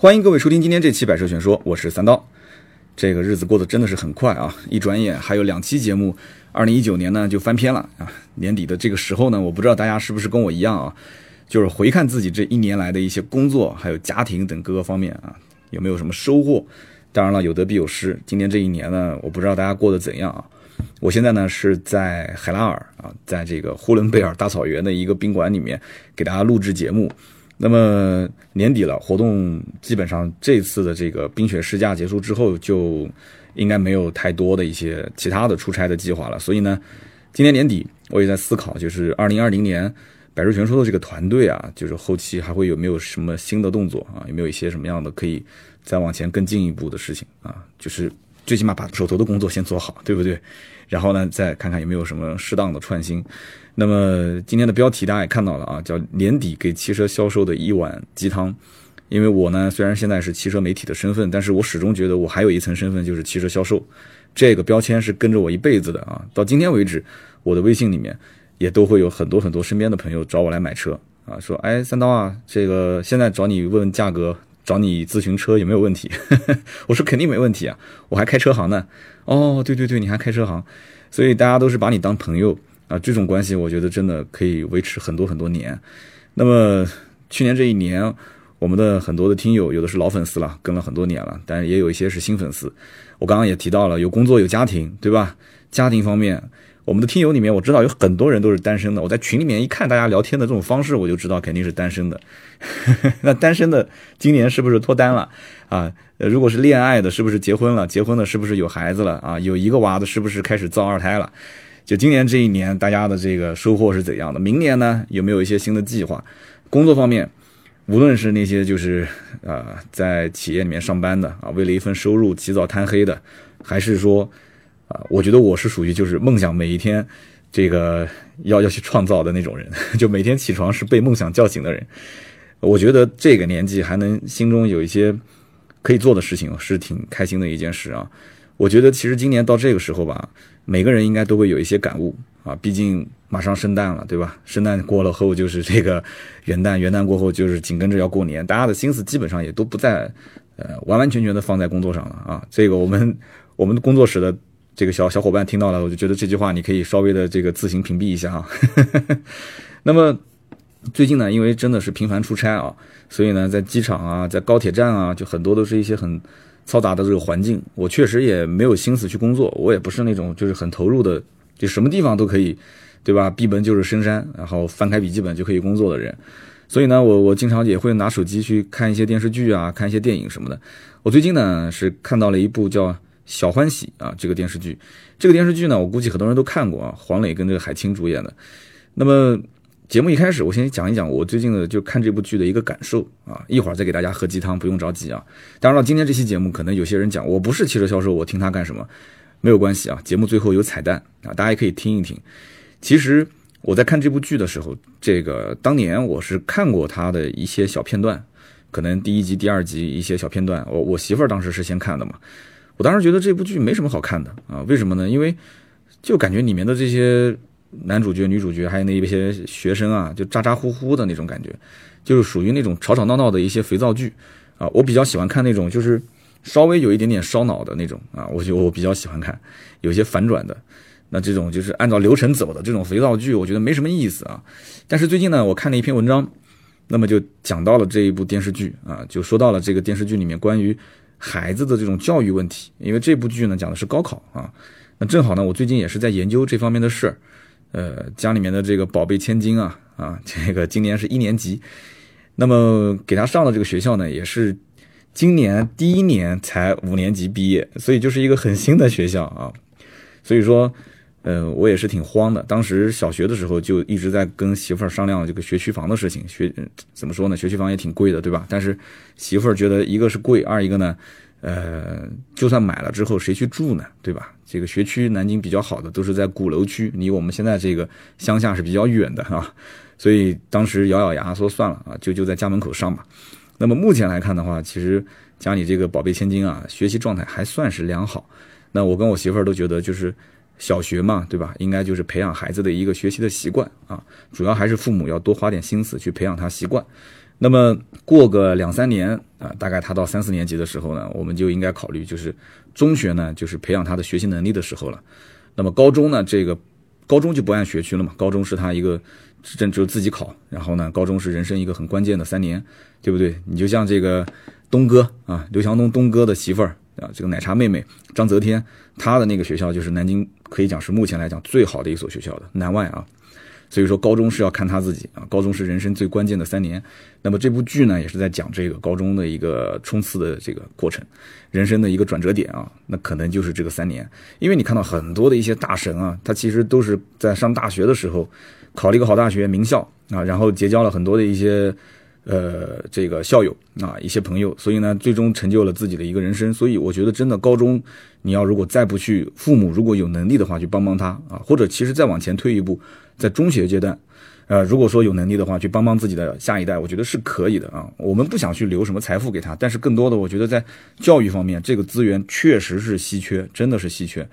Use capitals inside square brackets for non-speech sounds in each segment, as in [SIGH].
欢迎各位收听今天这期《百车全说》，我是三刀。这个日子过得真的是很快啊！一转眼还有两期节目，二零一九年呢就翻篇了啊！年底的这个时候呢，我不知道大家是不是跟我一样啊，就是回看自己这一年来的一些工作，还有家庭等各个方面啊，有没有什么收获？当然了，有得必有失。今年这一年呢，我不知道大家过得怎样啊！我现在呢是在海拉尔啊，在这个呼伦贝尔大草原的一个宾馆里面给大家录制节目。那么年底了，活动基本上这次的这个冰雪试驾结束之后，就应该没有太多的一些其他的出差的计划了。所以呢，今年年底我也在思考，就是二零二零年百日全说的这个团队啊，就是后期还会有没有什么新的动作啊？有没有一些什么样的可以再往前更进一步的事情啊？就是最起码把手头的工作先做好，对不对？然后呢，再看看有没有什么适当的创新。那么今天的标题大家也看到了啊，叫年底给汽车销售的一碗鸡汤。因为我呢，虽然现在是汽车媒体的身份，但是我始终觉得我还有一层身份，就是汽车销售。这个标签是跟着我一辈子的啊。到今天为止，我的微信里面也都会有很多很多身边的朋友找我来买车啊，说哎三刀啊，这个现在找你问价格，找你咨询车有没有问题？[LAUGHS] 我说肯定没问题啊，我还开车行呢。哦，对对对，你还开车行，所以大家都是把你当朋友。啊，这种关系我觉得真的可以维持很多很多年。那么去年这一年，我们的很多的听友有的是老粉丝了，跟了很多年了，但是也有一些是新粉丝。我刚刚也提到了，有工作有家庭，对吧？家庭方面，我们的听友里面我知道有很多人都是单身的。我在群里面一看大家聊天的这种方式，我就知道肯定是单身的。[LAUGHS] 那单身的今年是不是脱单了啊？如果是恋爱的，是不是结婚了？结婚的是不是有孩子了啊？有一个娃的，是不是开始造二胎了？就今年这一年，大家的这个收获是怎样的？明年呢，有没有一些新的计划？工作方面，无论是那些就是呃在企业里面上班的啊，为了一份收入起早贪黑的，还是说啊，我觉得我是属于就是梦想每一天这个要要去创造的那种人，[LAUGHS] 就每天起床是被梦想叫醒的人。我觉得这个年纪还能心中有一些可以做的事情，是挺开心的一件事啊。我觉得其实今年到这个时候吧。每个人应该都会有一些感悟啊，毕竟马上圣诞了，对吧？圣诞过了后就是这个元旦，元旦过后就是紧跟着要过年，大家的心思基本上也都不在，呃，完完全全的放在工作上了啊。这个我们我们的工作室的这个小小伙伴听到了，我就觉得这句话你可以稍微的这个自行屏蔽一下啊。[LAUGHS] 那么最近呢，因为真的是频繁出差啊，所以呢，在机场啊，在高铁站啊，就很多都是一些很。嘈杂的这个环境，我确实也没有心思去工作。我也不是那种就是很投入的，就什么地方都可以，对吧？闭门就是深山，然后翻开笔记本就可以工作的人。所以呢，我我经常也会拿手机去看一些电视剧啊，看一些电影什么的。我最近呢是看到了一部叫《小欢喜》啊这个电视剧。这个电视剧呢，我估计很多人都看过啊，黄磊跟这个海清主演的。那么。节目一开始，我先讲一讲我最近的就看这部剧的一个感受啊，一会儿再给大家喝鸡汤，不用着急啊。当然了，今天这期节目可能有些人讲我不是汽车销售，我听他干什么？没有关系啊，节目最后有彩蛋啊，大家也可以听一听。其实我在看这部剧的时候，这个当年我是看过他的一些小片段，可能第一集、第二集一些小片段，我我媳妇儿当时是先看的嘛。我当时觉得这部剧没什么好看的啊，为什么呢？因为就感觉里面的这些。男主角、女主角还有那一些学生啊，就咋咋呼呼的那种感觉，就是属于那种吵吵闹闹的一些肥皂剧啊。我比较喜欢看那种就是稍微有一点点烧脑的那种啊，我就我比较喜欢看有些反转的。那这种就是按照流程走的这种肥皂剧，我觉得没什么意思啊。但是最近呢，我看了一篇文章，那么就讲到了这一部电视剧啊，就说到了这个电视剧里面关于孩子的这种教育问题。因为这部剧呢讲的是高考啊，那正好呢，我最近也是在研究这方面的事儿。呃，家里面的这个宝贝千金啊啊，这个今年是一年级，那么给他上的这个学校呢，也是今年第一年才五年级毕业，所以就是一个很新的学校啊。所以说，呃，我也是挺慌的。当时小学的时候就一直在跟媳妇儿商量这个学区房的事情，学怎么说呢？学区房也挺贵的，对吧？但是媳妇儿觉得一个是贵，二一个呢。呃，就算买了之后，谁去住呢？对吧？这个学区南京比较好的都是在鼓楼区，离我们现在这个乡下是比较远的啊。所以当时咬咬牙说算了啊，就就在家门口上吧。那么目前来看的话，其实家里这个宝贝千金啊，学习状态还算是良好。那我跟我媳妇儿都觉得，就是小学嘛，对吧？应该就是培养孩子的一个学习的习惯啊。主要还是父母要多花点心思去培养他习惯。那么过个两三年啊，大概他到三四年级的时候呢，我们就应该考虑，就是中学呢，就是培养他的学习能力的时候了。那么高中呢，这个高中就不按学区了嘛，高中是他一个真只有自己考，然后呢，高中是人生一个很关键的三年，对不对？你就像这个东哥啊，刘强东东哥的媳妇儿啊，这个奶茶妹妹张泽天，她的那个学校就是南京可以讲是目前来讲最好的一所学校的南外啊。所以说，高中是要看他自己啊，高中是人生最关键的三年。那么这部剧呢，也是在讲这个高中的一个冲刺的这个过程，人生的一个转折点啊，那可能就是这个三年。因为你看到很多的一些大神啊，他其实都是在上大学的时候考了一个好大学，名校啊，然后结交了很多的一些呃这个校友啊，一些朋友，所以呢，最终成就了自己的一个人生。所以我觉得，真的高中你要如果再不去，父母如果有能力的话，去帮帮他啊，或者其实再往前推一步。在中学阶段，呃，如果说有能力的话，去帮帮自己的下一代，我觉得是可以的啊。我们不想去留什么财富给他，但是更多的，我觉得在教育方面，这个资源确实是稀缺，真的是稀缺。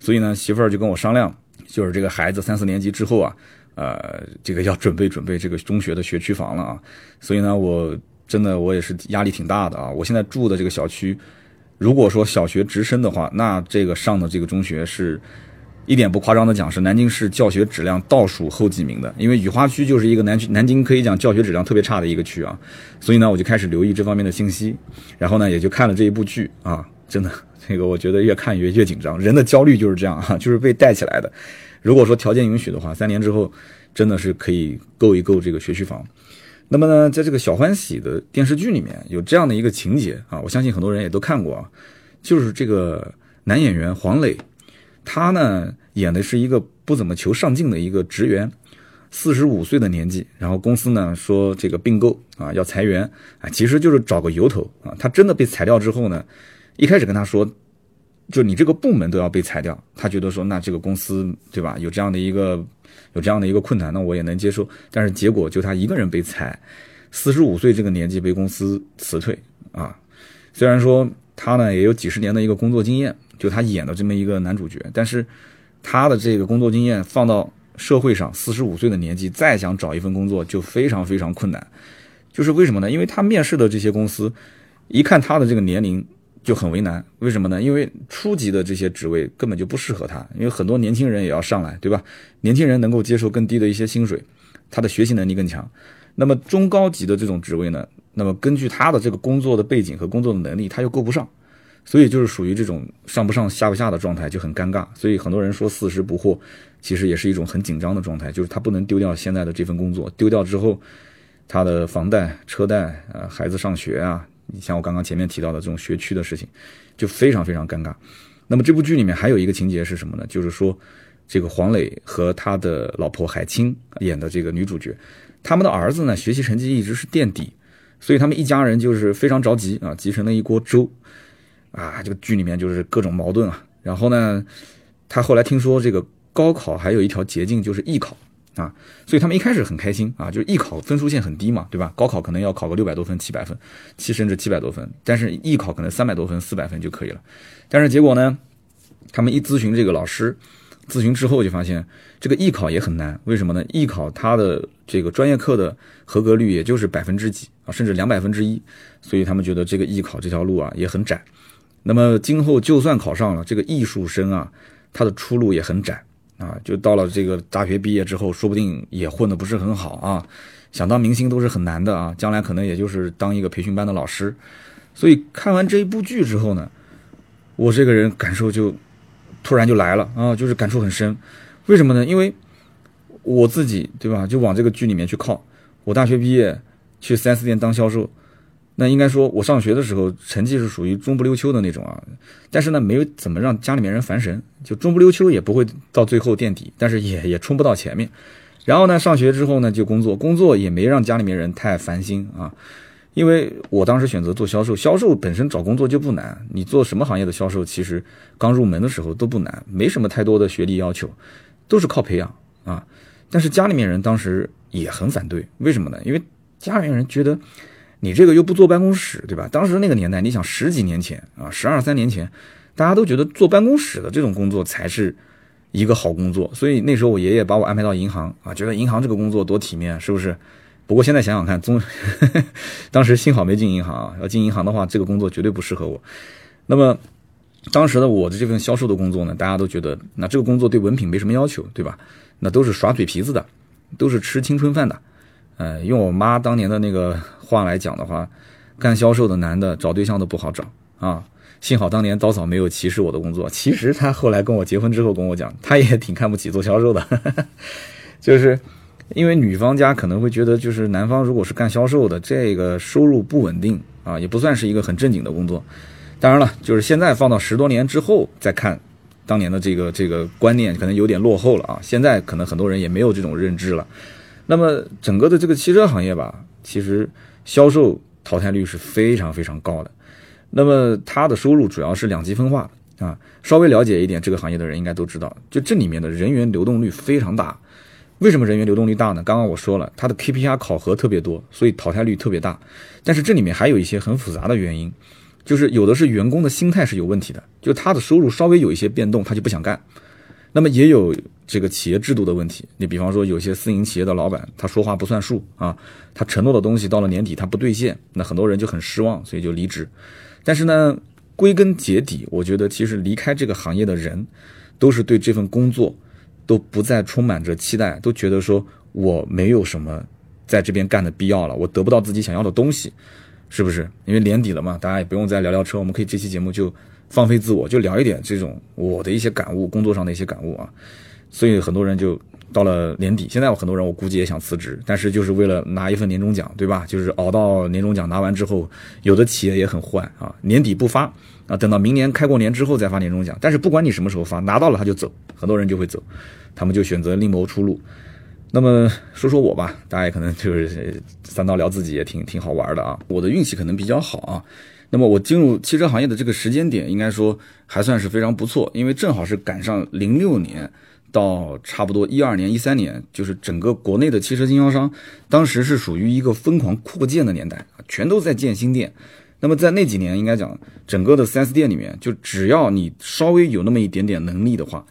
所以呢，媳妇儿就跟我商量，就是这个孩子三四年级之后啊，呃，这个要准备准备这个中学的学区房了啊。所以呢，我真的我也是压力挺大的啊。我现在住的这个小区，如果说小学直升的话，那这个上的这个中学是。一点不夸张的讲，是南京市教学质量倒数后几名的。因为雨花区就是一个南区，南京可以讲教学质量特别差的一个区啊。所以呢，我就开始留意这方面的信息，然后呢，也就看了这一部剧啊。真的，这个我觉得越看越越紧张。人的焦虑就是这样啊，就是被带起来的。如果说条件允许的话，三年之后真的是可以够一够这个学区房。那么呢，在这个小欢喜的电视剧里面有这样的一个情节啊，我相信很多人也都看过啊，就是这个男演员黄磊。他呢演的是一个不怎么求上进的一个职员，四十五岁的年纪，然后公司呢说这个并购啊要裁员啊，其实就是找个由头啊。他真的被裁掉之后呢，一开始跟他说，就你这个部门都要被裁掉，他觉得说那这个公司对吧有这样的一个有这样的一个困难，那我也能接受。但是结果就他一个人被裁，四十五岁这个年纪被公司辞退啊。虽然说他呢也有几十年的一个工作经验。就他演的这么一个男主角，但是他的这个工作经验放到社会上，四十五岁的年纪再想找一份工作就非常非常困难。就是为什么呢？因为他面试的这些公司一看他的这个年龄就很为难。为什么呢？因为初级的这些职位根本就不适合他，因为很多年轻人也要上来，对吧？年轻人能够接受更低的一些薪水，他的学习能力更强。那么中高级的这种职位呢？那么根据他的这个工作的背景和工作的能力，他又够不上。所以就是属于这种上不上下不下的状态，就很尴尬。所以很多人说四十不惑，其实也是一种很紧张的状态，就是他不能丢掉现在的这份工作，丢掉之后，他的房贷、车贷，呃，孩子上学啊，你像我刚刚前面提到的这种学区的事情，就非常非常尴尬。那么这部剧里面还有一个情节是什么呢？就是说，这个黄磊和他的老婆海清演的这个女主角，他们的儿子呢学习成绩一直是垫底，所以他们一家人就是非常着急啊，急成了一锅粥。啊，这个剧里面就是各种矛盾啊。然后呢，他后来听说这个高考还有一条捷径，就是艺考啊，所以他们一开始很开心啊，就是艺考分数线很低嘛，对吧？高考可能要考个六百多分、七百分，七甚至七百多分，但是艺考可能三百多分、四百分就可以了。但是结果呢，他们一咨询这个老师，咨询之后就发现这个艺考也很难。为什么呢？艺考它的这个专业课的合格率也就是百分之几啊，甚至两百分之一，所以他们觉得这个艺考这条路啊也很窄。那么今后就算考上了这个艺术生啊，他的出路也很窄啊，就到了这个大学毕业之后，说不定也混得不是很好啊。想当明星都是很难的啊，将来可能也就是当一个培训班的老师。所以看完这一部剧之后呢，我这个人感受就突然就来了啊，就是感触很深。为什么呢？因为我自己对吧，就往这个剧里面去靠。我大学毕业去 4S 店当销售。那应该说，我上学的时候成绩是属于中不溜秋的那种啊，但是呢，没有怎么让家里面人烦神，就中不溜秋也不会到最后垫底，但是也也冲不到前面。然后呢，上学之后呢，就工作，工作也没让家里面人太烦心啊，因为我当时选择做销售，销售本身找工作就不难，你做什么行业的销售，其实刚入门的时候都不难，没什么太多的学历要求，都是靠培养啊。但是家里面人当时也很反对，为什么呢？因为家里面人觉得。你这个又不坐办公室，对吧？当时那个年代，你想十几年前啊，十二三年前，大家都觉得坐办公室的这种工作才是一个好工作。所以那时候我爷爷把我安排到银行啊，觉得银行这个工作多体面，是不是？不过现在想想看，中 [LAUGHS] 当时幸好没进银行啊，要进银行的话，这个工作绝对不适合我。那么当时的我的这份销售的工作呢，大家都觉得那这个工作对文凭没什么要求，对吧？那都是耍嘴皮子的，都是吃青春饭的。呃，用我妈当年的那个话来讲的话，干销售的男的找对象都不好找啊。幸好当年刀嫂没有歧视我的工作。其实她后来跟我结婚之后跟我讲，她也挺看不起做销售的，[LAUGHS] 就是因为女方家可能会觉得，就是男方如果是干销售的，这个收入不稳定啊，也不算是一个很正经的工作。当然了，就是现在放到十多年之后再看，当年的这个这个观念可能有点落后了啊。现在可能很多人也没有这种认知了。那么整个的这个汽车行业吧，其实销售淘汰率是非常非常高的。那么它的收入主要是两极分化啊，稍微了解一点这个行业的人应该都知道，就这里面的人员流动率非常大。为什么人员流动率大呢？刚刚我说了，它的 KPI 考核特别多，所以淘汰率特别大。但是这里面还有一些很复杂的原因，就是有的是员工的心态是有问题的，就他的收入稍微有一些变动，他就不想干。那么也有这个企业制度的问题，你比方说有些私营企业的老板，他说话不算数啊，他承诺的东西到了年底他不兑现，那很多人就很失望，所以就离职。但是呢，归根结底，我觉得其实离开这个行业的人，都是对这份工作都不再充满着期待，都觉得说我没有什么在这边干的必要了，我得不到自己想要的东西，是不是？因为年底了嘛，大家也不用再聊聊车，我们可以这期节目就放飞自我，就聊一点这种我的一些感悟，工作上的一些感悟啊。所以很多人就。到了年底，现在有很多人，我估计也想辞职，但是就是为了拿一份年终奖，对吧？就是熬到年终奖拿完之后，有的企业也很坏啊，年底不发啊，等到明年开过年之后再发年终奖。但是不管你什么时候发，拿到了他就走，很多人就会走，他们就选择另谋出路。那么说说我吧，大家也可能就是三刀聊自己也挺挺好玩的啊。我的运气可能比较好啊。那么我进入汽车行业的这个时间点，应该说还算是非常不错，因为正好是赶上零六年。到差不多一二年、一三年，就是整个国内的汽车经销商，当时是属于一个疯狂扩建的年代啊，全都在建新店。那么在那几年，应该讲整个的 4S 店里面，就只要你稍微有那么一点点能力的话，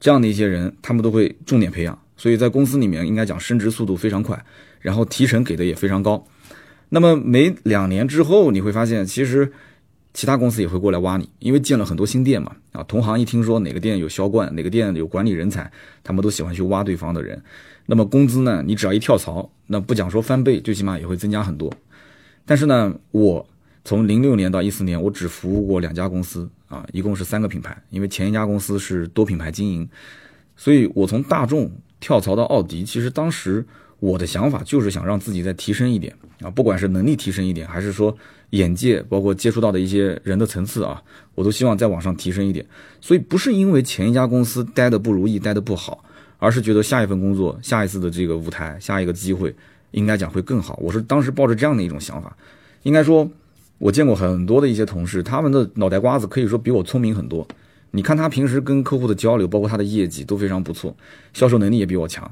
这样的一些人，他们都会重点培养。所以在公司里面，应该讲升职速度非常快，然后提成给的也非常高。那么每两年之后，你会发现其实。其他公司也会过来挖你，因为建了很多新店嘛。啊，同行一听说哪个店有销冠，哪个店有管理人才，他们都喜欢去挖对方的人。那么工资呢？你只要一跳槽，那不讲说翻倍，最起码也会增加很多。但是呢，我从零六年到一四年，我只服务过两家公司啊，一共是三个品牌。因为前一家公司是多品牌经营，所以我从大众跳槽到奥迪，其实当时我的想法就是想让自己再提升一点啊，不管是能力提升一点，还是说。眼界包括接触到的一些人的层次啊，我都希望再往上提升一点。所以不是因为前一家公司待的不如意、待的不好，而是觉得下一份工作、下一次的这个舞台、下一个机会，应该讲会更好。我是当时抱着这样的一种想法。应该说，我见过很多的一些同事，他们的脑袋瓜子可以说比我聪明很多。你看他平时跟客户的交流，包括他的业绩都非常不错，销售能力也比我强，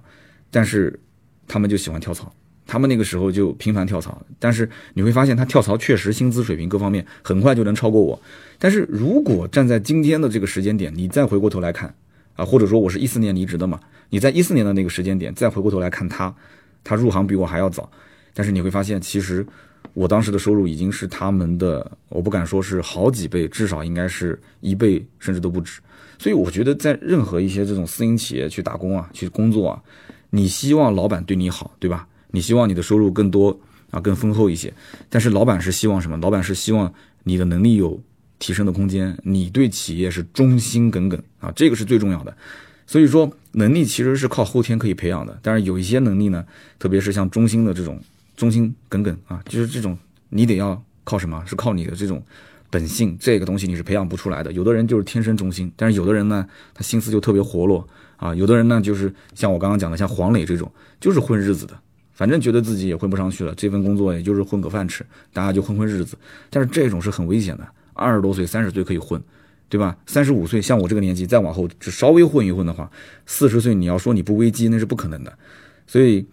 但是他们就喜欢跳槽。他们那个时候就频繁跳槽，但是你会发现他跳槽确实薪资水平各方面很快就能超过我。但是如果站在今天的这个时间点，你再回过头来看，啊，或者说我是一四年离职的嘛，你在一四年的那个时间点再回过头来看他，他入行比我还要早，但是你会发现其实我当时的收入已经是他们的，我不敢说是好几倍，至少应该是一倍甚至都不止。所以我觉得在任何一些这种私营企业去打工啊，去工作啊，你希望老板对你好，对吧？你希望你的收入更多啊，更丰厚一些，但是老板是希望什么？老板是希望你的能力有提升的空间，你对企业是忠心耿耿啊，这个是最重要的。所以说，能力其实是靠后天可以培养的，但是有一些能力呢，特别是像中心的这种忠心耿耿啊，就是这种你得要靠什么？是靠你的这种本性，这个东西你是培养不出来的。有的人就是天生忠心，但是有的人呢，他心思就特别活络啊，有的人呢就是像我刚刚讲的，像黄磊这种，就是混日子的。反正觉得自己也混不上去了，这份工作也就是混个饭吃，大家就混混日子。但是这种是很危险的，二十多岁、三十岁可以混，对吧？三十五岁，像我这个年纪再往后，只稍微混一混的话，四十岁你要说你不危机，那是不可能的。所以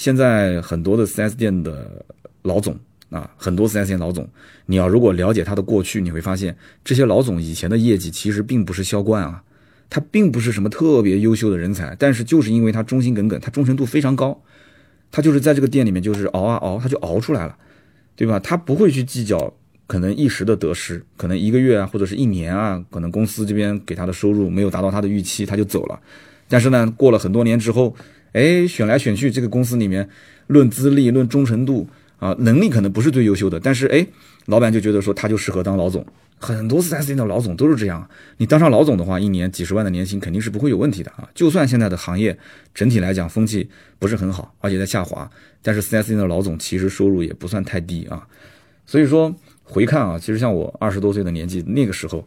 现在很多的 4S 店的老总啊，很多 4S 店老总，你要如果了解他的过去，你会发现这些老总以前的业绩其实并不是销冠啊，他并不是什么特别优秀的人才，但是就是因为他忠心耿耿，他忠诚度非常高。他就是在这个店里面就是熬啊熬，他就熬出来了，对吧？他不会去计较可能一时的得失，可能一个月啊或者是一年啊，可能公司这边给他的收入没有达到他的预期，他就走了。但是呢，过了很多年之后，哎，选来选去，这个公司里面论资历、论忠诚度啊，能力可能不是最优秀的，但是哎，老板就觉得说他就适合当老总。很多四 S 店的老总都是这样，你当上老总的话，一年几十万的年薪肯定是不会有问题的啊。就算现在的行业整体来讲风气不是很好，而且在下滑，但是四 S 店的老总其实收入也不算太低啊。所以说回看啊，其实像我二十多岁的年纪，那个时候，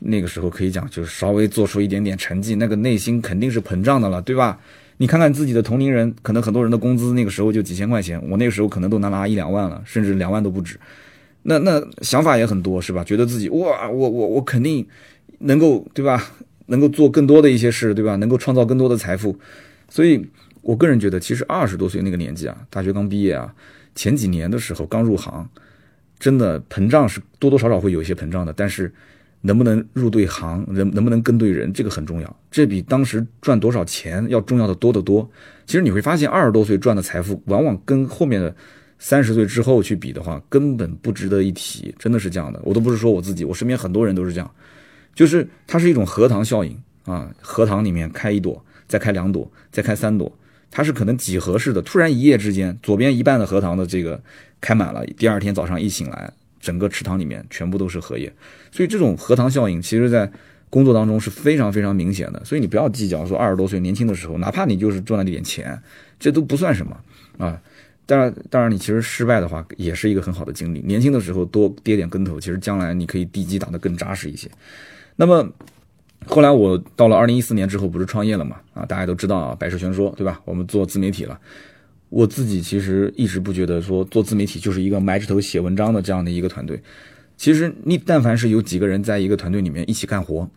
那个时候可以讲就是稍微做出一点点成绩，那个内心肯定是膨胀的了，对吧？你看看自己的同龄人，可能很多人的工资那个时候就几千块钱，我那个时候可能都能拿一两万了，甚至两万都不止。那那想法也很多是吧？觉得自己哇，我我我肯定能够对吧？能够做更多的一些事对吧？能够创造更多的财富。所以我个人觉得，其实二十多岁那个年纪啊，大学刚毕业啊，前几年的时候刚入行，真的膨胀是多多少少会有一些膨胀的。但是能不能入对行，能能不能跟对人，这个很重要。这比当时赚多少钱要重要的多得多。其实你会发现，二十多岁赚的财富，往往跟后面的。三十岁之后去比的话，根本不值得一提，真的是这样的。我都不是说我自己，我身边很多人都是这样，就是它是一种荷塘效应啊。荷塘里面开一朵，再开两朵，再开三朵，它是可能几何式的。突然一夜之间，左边一半的荷塘的这个开满了，第二天早上一醒来，整个池塘里面全部都是荷叶。所以这种荷塘效应，其实在工作当中是非常非常明显的。所以你不要计较说二十多岁年轻的时候，哪怕你就是赚了点钱，这都不算什么啊。当然，当然，你其实失败的话，也是一个很好的经历。年轻的时候多跌点跟头，其实将来你可以地基打得更扎实一些。那么后来我到了二零一四年之后，不是创业了嘛？啊，大家都知道啊，百事全说，对吧？我们做自媒体了。我自己其实一直不觉得说做自媒体就是一个埋着头写文章的这样的一个团队。其实你但凡是有几个人在一个团队里面一起干活，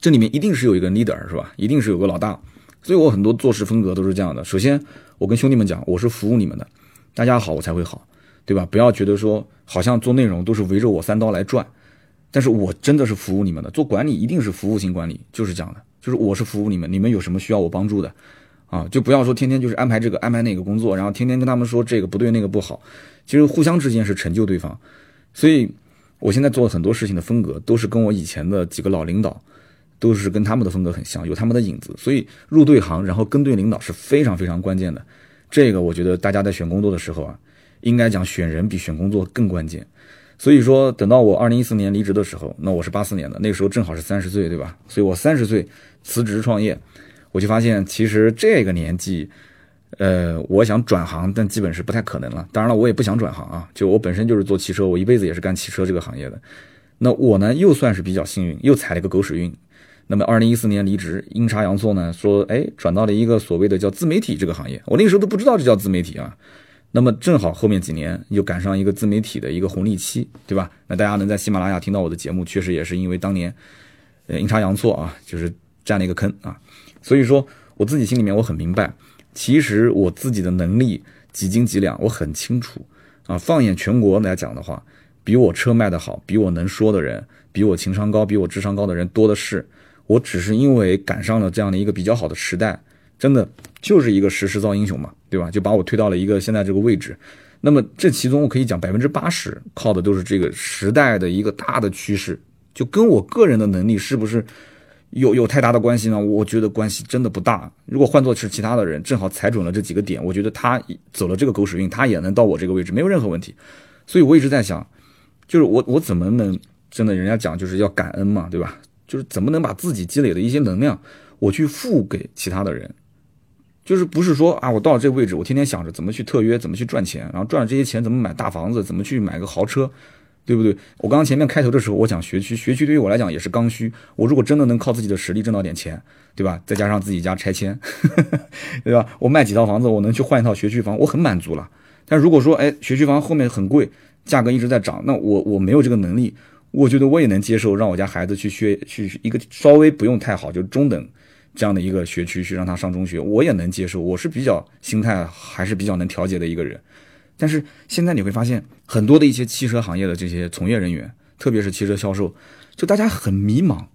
这里面一定是有一个 leader 是吧？一定是有个老大。所以我很多做事风格都是这样的。首先。我跟兄弟们讲，我是服务你们的，大家好我才会好，对吧？不要觉得说好像做内容都是围着我三刀来转，但是我真的是服务你们的。做管理一定是服务性管理，就是这样的，就是我是服务你们，你们有什么需要我帮助的，啊，就不要说天天就是安排这个安排那个工作，然后天天跟他们说这个不对那个不好，其实互相之间是成就对方。所以我现在做很多事情的风格都是跟我以前的几个老领导。都是跟他们的风格很像，有他们的影子，所以入对行，然后跟对领导是非常非常关键的。这个我觉得大家在选工作的时候啊，应该讲选人比选工作更关键。所以说，等到我二零一四年离职的时候，那我是八四年的，那个时候正好是三十岁，对吧？所以我三十岁辞职创业，我就发现其实这个年纪，呃，我想转行，但基本是不太可能了。当然了，我也不想转行啊，就我本身就是做汽车，我一辈子也是干汽车这个行业的。那我呢，又算是比较幸运，又踩了一个狗屎运。那么，二零一四年离职，阴差阳错呢，说，哎，转到了一个所谓的叫自媒体这个行业。我那个时候都不知道这叫自媒体啊。那么正好后面几年又赶上一个自媒体的一个红利期，对吧？那大家能在喜马拉雅听到我的节目，确实也是因为当年，呃，阴差阳错啊，就是占了一个坑啊。所以说，我自己心里面我很明白，其实我自己的能力几斤几两，我很清楚啊。放眼全国来讲的话，比我车卖的好，比我能说的人，比我情商高，比我智商高的人多的是。我只是因为赶上了这样的一个比较好的时代，真的就是一个时势造英雄嘛，对吧？就把我推到了一个现在这个位置。那么这其中我可以讲百分之八十靠的都是这个时代的一个大的趋势，就跟我个人的能力是不是有有太大的关系呢？我觉得关系真的不大。如果换做是其他的人，正好踩准了这几个点，我觉得他走了这个狗屎运，他也能到我这个位置，没有任何问题。所以我一直在想，就是我我怎么能真的人家讲就是要感恩嘛，对吧？就是怎么能把自己积累的一些能量，我去付给其他的人，就是不是说啊，我到了这个位置，我天天想着怎么去特约，怎么去赚钱，然后赚了这些钱怎么买大房子，怎么去买个豪车，对不对？我刚刚前面开头的时候，我讲学区，学区对于我来讲也是刚需。我如果真的能靠自己的实力挣到点钱，对吧？再加上自己家拆迁，[LAUGHS] 对吧？我卖几套房子，我能去换一套学区房，我很满足了。但如果说，哎，学区房后面很贵，价格一直在涨，那我我没有这个能力。我觉得我也能接受，让我家孩子去学去一个稍微不用太好，就中等这样的一个学区去让他上中学，我也能接受。我是比较心态还是比较能调节的一个人。但是现在你会发现，很多的一些汽车行业的这些从业人员，特别是汽车销售，就大家很迷茫，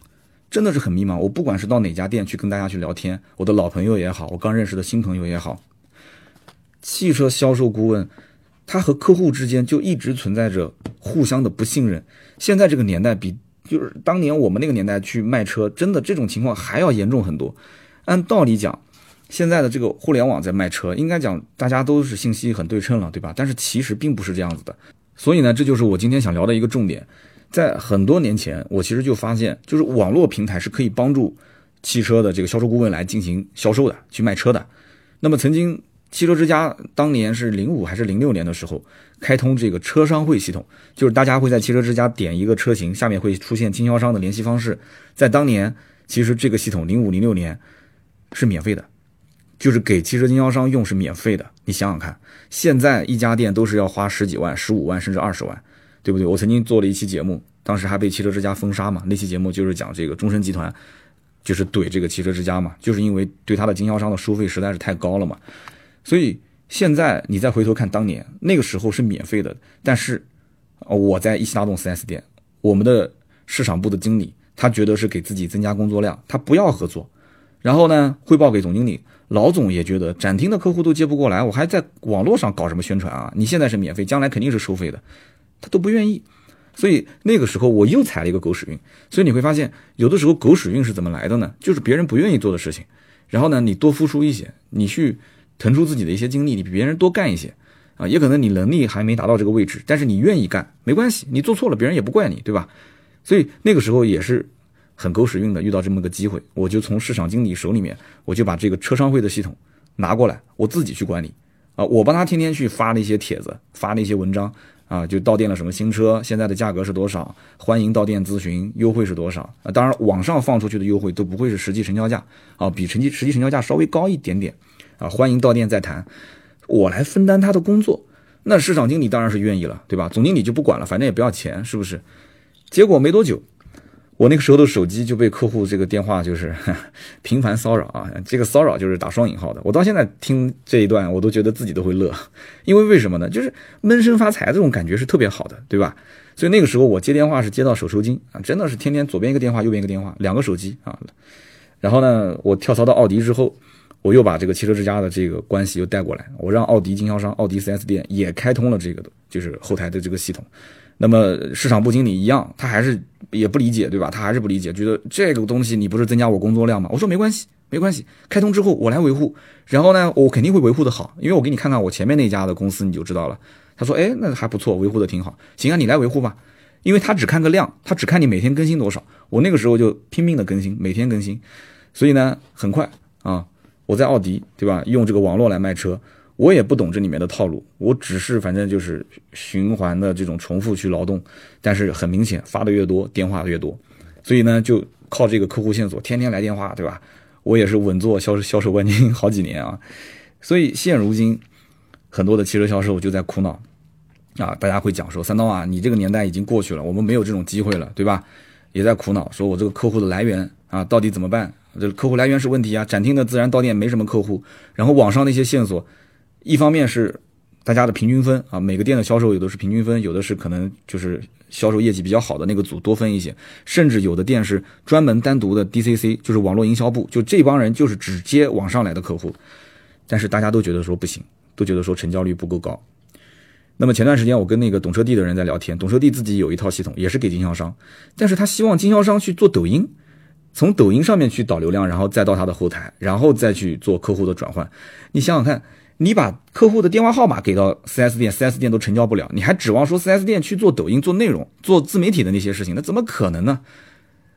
真的是很迷茫。我不管是到哪家店去跟大家去聊天，我的老朋友也好，我刚认识的新朋友也好，汽车销售顾问他和客户之间就一直存在着互相的不信任。现在这个年代比就是当年我们那个年代去卖车，真的这种情况还要严重很多。按道理讲，现在的这个互联网在卖车，应该讲大家都是信息很对称了，对吧？但是其实并不是这样子的。所以呢，这就是我今天想聊的一个重点。在很多年前，我其实就发现，就是网络平台是可以帮助汽车的这个销售顾问来进行销售的，去卖车的。那么曾经汽车之家当年是零五还是零六年的时候开通这个车商会系统，就是大家会在汽车之家点一个车型，下面会出现经销商的联系方式。在当年，其实这个系统零五零六年是免费的，就是给汽车经销商用是免费的。你想想看，现在一家店都是要花十几万、十五万甚至二十万。对不对？我曾经做了一期节目，当时还被汽车之家封杀嘛。那期节目就是讲这个中升集团，就是怼这个汽车之家嘛，就是因为对他的经销商的收费实在是太高了嘛。所以现在你再回头看当年那个时候是免费的，但是我在一汽大众 4S 店，我们的市场部的经理他觉得是给自己增加工作量，他不要合作，然后呢汇报给总经理，老总也觉得展厅的客户都接不过来，我还在网络上搞什么宣传啊？你现在是免费，将来肯定是收费的。他都不愿意，所以那个时候我又踩了一个狗屎运。所以你会发现，有的时候狗屎运是怎么来的呢？就是别人不愿意做的事情，然后呢，你多付出一些，你去腾出自己的一些精力，你比别人多干一些啊。也可能你能力还没达到这个位置，但是你愿意干，没关系，你做错了，别人也不怪你，对吧？所以那个时候也是很狗屎运的，遇到这么个机会，我就从市场经理手里面，我就把这个车商会的系统拿过来，我自己去管理啊，我帮他天天去发那些帖子，发那些文章。啊，就到店了什么新车，现在的价格是多少？欢迎到店咨询，优惠是多少？啊，当然网上放出去的优惠都不会是实际成交价啊，比实际实际成交价稍微高一点点啊。欢迎到店再谈，我来分担他的工作，那市场经理当然是愿意了，对吧？总经理就不管了，反正也不要钱，是不是？结果没多久。我那个时候的手机就被客户这个电话就是 [LAUGHS] 频繁骚扰啊，这个骚扰就是打双引号的。我到现在听这一段，我都觉得自己都会乐，因为为什么呢？就是闷声发财这种感觉是特别好的，对吧？所以那个时候我接电话是接到手抽筋啊，真的是天天左边一个电话，右边一个电话，两个手机啊。然后呢，我跳槽到奥迪之后，我又把这个汽车之家的这个关系又带过来，我让奥迪经销商、奥迪 4S 店也开通了这个，就是后台的这个系统。那么市场部经理一样，他还是也不理解，对吧？他还是不理解，觉得这个东西你不是增加我工作量吗？我说没关系，没关系，开通之后我来维护，然后呢，我肯定会维护的好，因为我给你看看我前面那家的公司，你就知道了。他说，哎，那还不错，维护的挺好。行啊，你来维护吧，因为他只看个量，他只看你每天更新多少。我那个时候就拼命的更新，每天更新，所以呢，很快啊，我在奥迪，对吧？用这个网络来卖车。我也不懂这里面的套路，我只是反正就是循环的这种重复去劳动，但是很明显发的越多，电话越多，所以呢就靠这个客户线索，天天来电话，对吧？我也是稳坐销售销售冠军好几年啊，所以现如今很多的汽车销售就在苦恼啊，大家会讲说三刀啊，你这个年代已经过去了，我们没有这种机会了，对吧？也在苦恼，说我这个客户的来源啊到底怎么办？这客户来源是问题啊，展厅的自然到店没什么客户，然后网上那些线索。一方面是大家的平均分啊，每个店的销售有的是平均分，有的是可能就是销售业绩比较好的那个组多分一些，甚至有的店是专门单独的 DCC，就是网络营销部，就这帮人就是只接网上来的客户，但是大家都觉得说不行，都觉得说成交率不够高。那么前段时间我跟那个懂车帝的人在聊天，懂车帝自己有一套系统，也是给经销商，但是他希望经销商去做抖音，从抖音上面去导流量，然后再到他的后台，然后再去做客户的转换。你想想看。你把客户的电话号码给到 4S 店，4S 店都成交不了，你还指望说 4S 店去做抖音、做内容、做自媒体的那些事情，那怎么可能呢？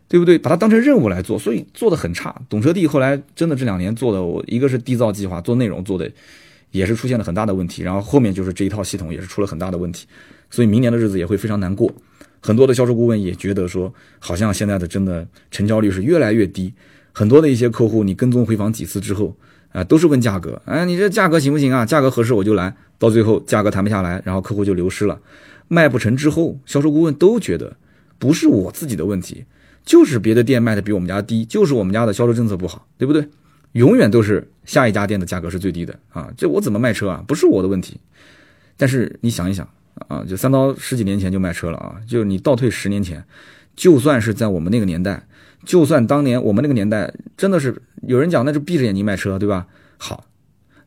对不对？把它当成任务来做，所以做的很差。懂车帝后来真的这两年做的，我一个是缔造计划做内容做的也是出现了很大的问题，然后后面就是这一套系统也是出了很大的问题，所以明年的日子也会非常难过。很多的销售顾问也觉得说，好像现在的真的成交率是越来越低，很多的一些客户你跟踪回访几次之后。啊，都是问价格，哎，你这价格行不行啊？价格合适我就来，到最后价格谈不下来，然后客户就流失了，卖不成之后，销售顾问都觉得不是我自己的问题，就是别的店卖的比我们家低，就是我们家的销售政策不好，对不对？永远都是下一家店的价格是最低的啊，这我怎么卖车啊？不是我的问题。但是你想一想啊，就三刀十几年前就卖车了啊，就是你倒退十年前，就算是在我们那个年代。就算当年我们那个年代真的是有人讲，那就闭着眼睛卖车，对吧？好，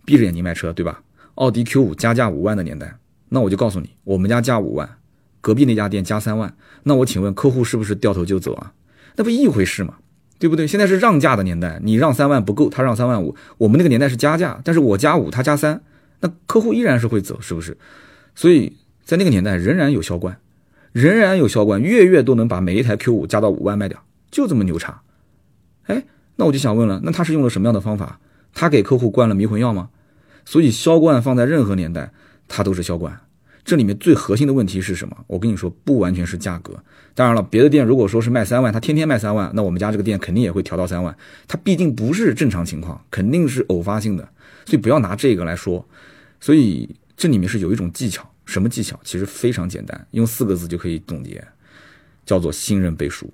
闭着眼睛卖车，对吧？奥迪 Q 五加价五万的年代，那我就告诉你，我们家加五万，隔壁那家店加三万，那我请问客户是不是掉头就走啊？那不一回事嘛，对不对？现在是让价的年代，你让三万不够，他让三万五，我们那个年代是加价，但是我加五，他加三，那客户依然是会走，是不是？所以在那个年代仍然有销冠，仍然有销冠，月月都能把每一台 Q 五加到五万卖掉，就这么牛叉。哎，那我就想问了，那他是用了什么样的方法？他给客户灌了迷魂药吗？所以销冠放在任何年代，它都是销冠。这里面最核心的问题是什么？我跟你说，不完全是价格。当然了，别的店如果说是卖三万，他天天卖三万，那我们家这个店肯定也会调到三万。它毕竟不是正常情况，肯定是偶发性的。所以不要拿这个来说。所以这里面是有一种技巧，什么技巧？其实非常简单，用四个字就可以总结，叫做信任背书。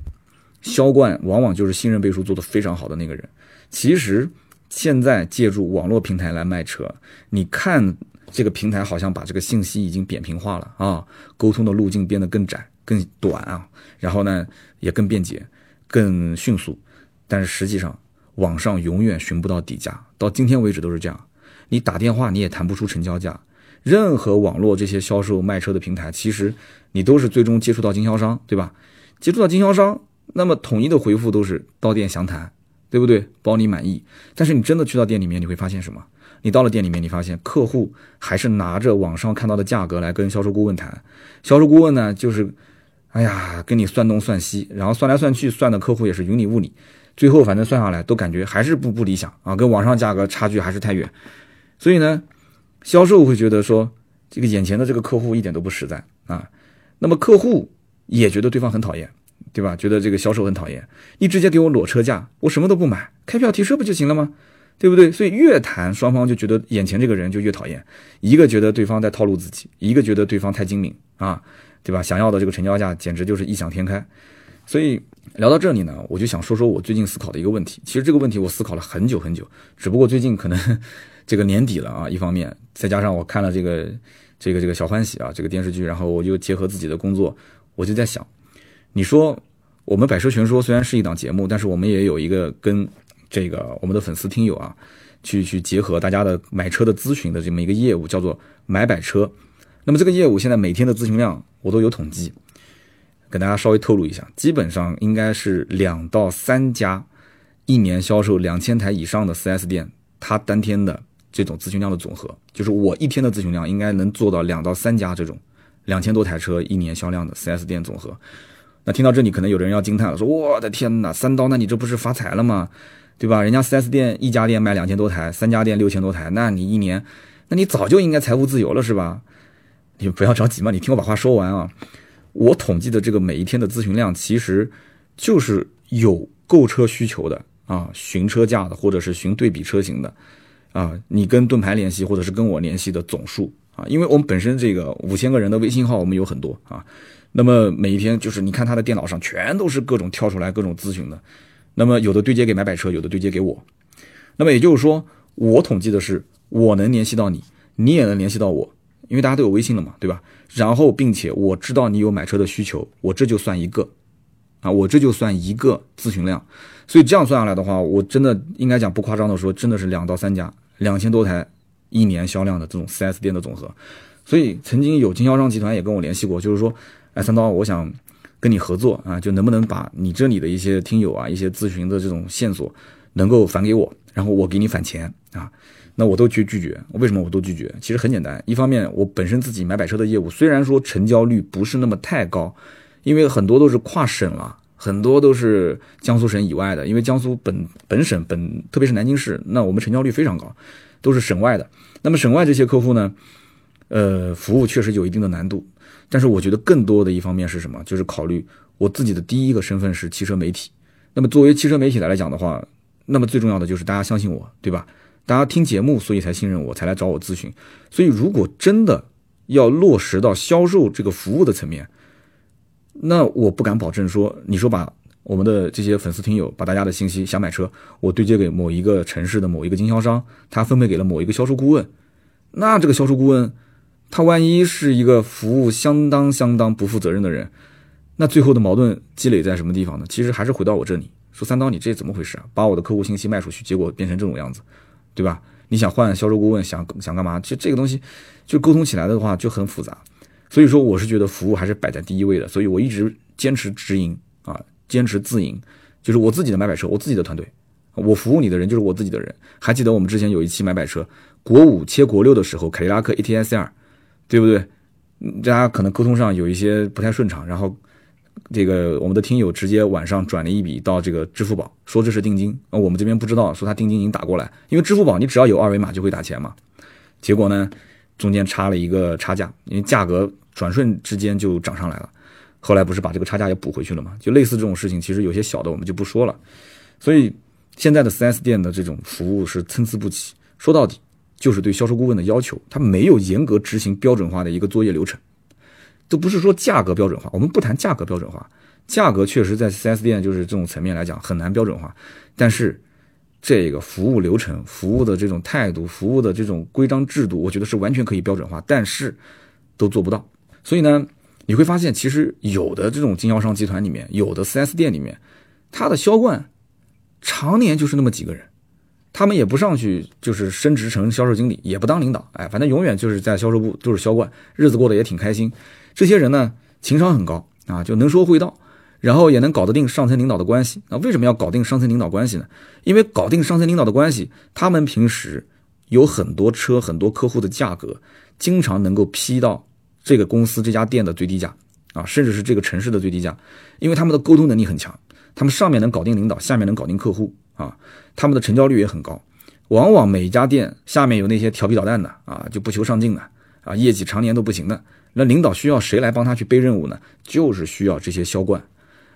销冠往往就是信任背书做得非常好的那个人。其实。现在借助网络平台来卖车，你看这个平台好像把这个信息已经扁平化了啊，沟通的路径变得更窄、更短啊，然后呢也更便捷、更迅速，但是实际上网上永远寻不到底价，到今天为止都是这样。你打电话你也谈不出成交价，任何网络这些销售卖车的平台，其实你都是最终接触到经销商，对吧？接触到经销商，那么统一的回复都是到店详谈。对不对？包你满意。但是你真的去到店里面，你会发现什么？你到了店里面，你发现客户还是拿着网上看到的价格来跟销售顾问谈。销售顾问呢，就是，哎呀，跟你算东算西，然后算来算去，算的客户也是云里雾里。最后反正算下来都感觉还是不不理想啊，跟网上价格差距还是太远。所以呢，销售会觉得说，这个眼前的这个客户一点都不实在啊。那么客户也觉得对方很讨厌。对吧？觉得这个销售很讨厌，你直接给我裸车价，我什么都不买，开票提车不就行了吗？对不对？所以越谈双方就觉得眼前这个人就越讨厌，一个觉得对方在套路自己，一个觉得对方太精明啊，对吧？想要的这个成交价简直就是异想天开。所以聊到这里呢，我就想说说我最近思考的一个问题。其实这个问题我思考了很久很久，只不过最近可能 [LAUGHS] 这个年底了啊，一方面再加上我看了这个这个这个小欢喜啊这个电视剧，然后我就结合自己的工作，我就在想。你说，我们百车全说虽然是一档节目，但是我们也有一个跟这个我们的粉丝听友啊，去去结合大家的买车的咨询的这么一个业务，叫做买百车。那么这个业务现在每天的咨询量我都有统计，跟大家稍微透露一下，基本上应该是两到三家一年销售两千台以上的 4S 店，它当天的这种咨询量的总和，就是我一天的咨询量应该能做到两到三家这种两千多台车一年销量的 4S 店总和。那听到这里，可能有的人要惊叹了，说：“我的天哪，三刀，那你这不是发财了吗？对吧？人家 4S 店一家店卖两千多台，三家店六千多台，那你一年，那你早就应该财务自由了，是吧？你不要着急嘛，你听我把话说完啊。我统计的这个每一天的咨询量，其实就是有购车需求的啊，询车价的，或者是询对比车型的啊，你跟盾牌联系，或者是跟我联系的总数啊，因为我们本身这个五千个人的微信号，我们有很多啊。”那么每一天就是你看他的电脑上全都是各种跳出来各种咨询的，那么有的对接给买百车，有的对接给我。那么也就是说，我统计的是我能联系到你，你也能联系到我，因为大家都有微信了嘛，对吧？然后并且我知道你有买车的需求，我这就算一个啊，我这就算一个咨询量。所以这样算下来的话，我真的应该讲不夸张的说，真的是两到三家两千多台一年销量的这种 4S 店的总和。所以曾经有经销商集团也跟我联系过，就是说。哎，三刀，我想跟你合作啊，就能不能把你这里的一些听友啊、一些咨询的这种线索，能够返给我，然后我给你返钱啊？那我都去拒绝。为什么我都拒绝？其实很简单，一方面我本身自己买百车的业务，虽然说成交率不是那么太高，因为很多都是跨省了，很多都是江苏省以外的，因为江苏本本省本特别是南京市，那我们成交率非常高，都是省外的。那么省外这些客户呢，呃，服务确实有一定的难度。但是我觉得更多的一方面是什么？就是考虑我自己的第一个身份是汽车媒体。那么作为汽车媒体来讲的话，那么最重要的就是大家相信我，对吧？大家听节目，所以才信任我，才来找我咨询。所以如果真的要落实到销售这个服务的层面，那我不敢保证说，你说把我们的这些粉丝听友把大家的信息想买车，我对接给某一个城市的某一个经销商，他分配给了某一个销售顾问，那这个销售顾问。他万一是一个服务相当相当不负责任的人，那最后的矛盾积累在什么地方呢？其实还是回到我这里，说三刀，你这怎么回事啊？把我的客户信息卖出去，结果变成这种样子，对吧？你想换销售顾问，想想干嘛？其实这个东西就沟通起来的话就很复杂。所以说，我是觉得服务还是摆在第一位的，所以我一直坚持直营啊，坚持自营，就是我自己的买买车，我自己的团队，我服务你的人就是我自己的人。还记得我们之前有一期买买车，国五切国六的时候，凯迪拉克 ATS-R，对不对？大家可能沟通上有一些不太顺畅，然后这个我们的听友直接晚上转了一笔到这个支付宝，说这是定金，啊，我们这边不知道，说他定金已经打过来，因为支付宝你只要有二维码就会打钱嘛。结果呢，中间差了一个差价，因为价格。转瞬之间就涨上来了，后来不是把这个差价也补回去了吗？就类似这种事情，其实有些小的我们就不说了。所以现在的 4S 店的这种服务是参差不齐，说到底就是对销售顾问的要求，他没有严格执行标准化的一个作业流程，都不是说价格标准化，我们不谈价格标准化，价格确实在 4S 店就是这种层面来讲很难标准化，但是这个服务流程、服务的这种态度、服务的这种规章制度，我觉得是完全可以标准化，但是都做不到。所以呢，你会发现，其实有的这种经销商集团里面，有的 4S 店里面，他的销冠常年就是那么几个人，他们也不上去，就是升职成销售经理，也不当领导，哎，反正永远就是在销售部就是销冠，日子过得也挺开心。这些人呢，情商很高啊，就能说会道，然后也能搞得定上层领导的关系。那为什么要搞定上层领导关系呢？因为搞定上层领导的关系，他们平时有很多车、很多客户的价格，经常能够批到。这个公司这家店的最低价啊，甚至是这个城市的最低价，因为他们的沟通能力很强，他们上面能搞定领导，下面能搞定客户啊，他们的成交率也很高。往往每一家店下面有那些调皮捣蛋的啊，就不求上进的啊，业绩常年都不行的，那领导需要谁来帮他去背任务呢？就是需要这些销冠。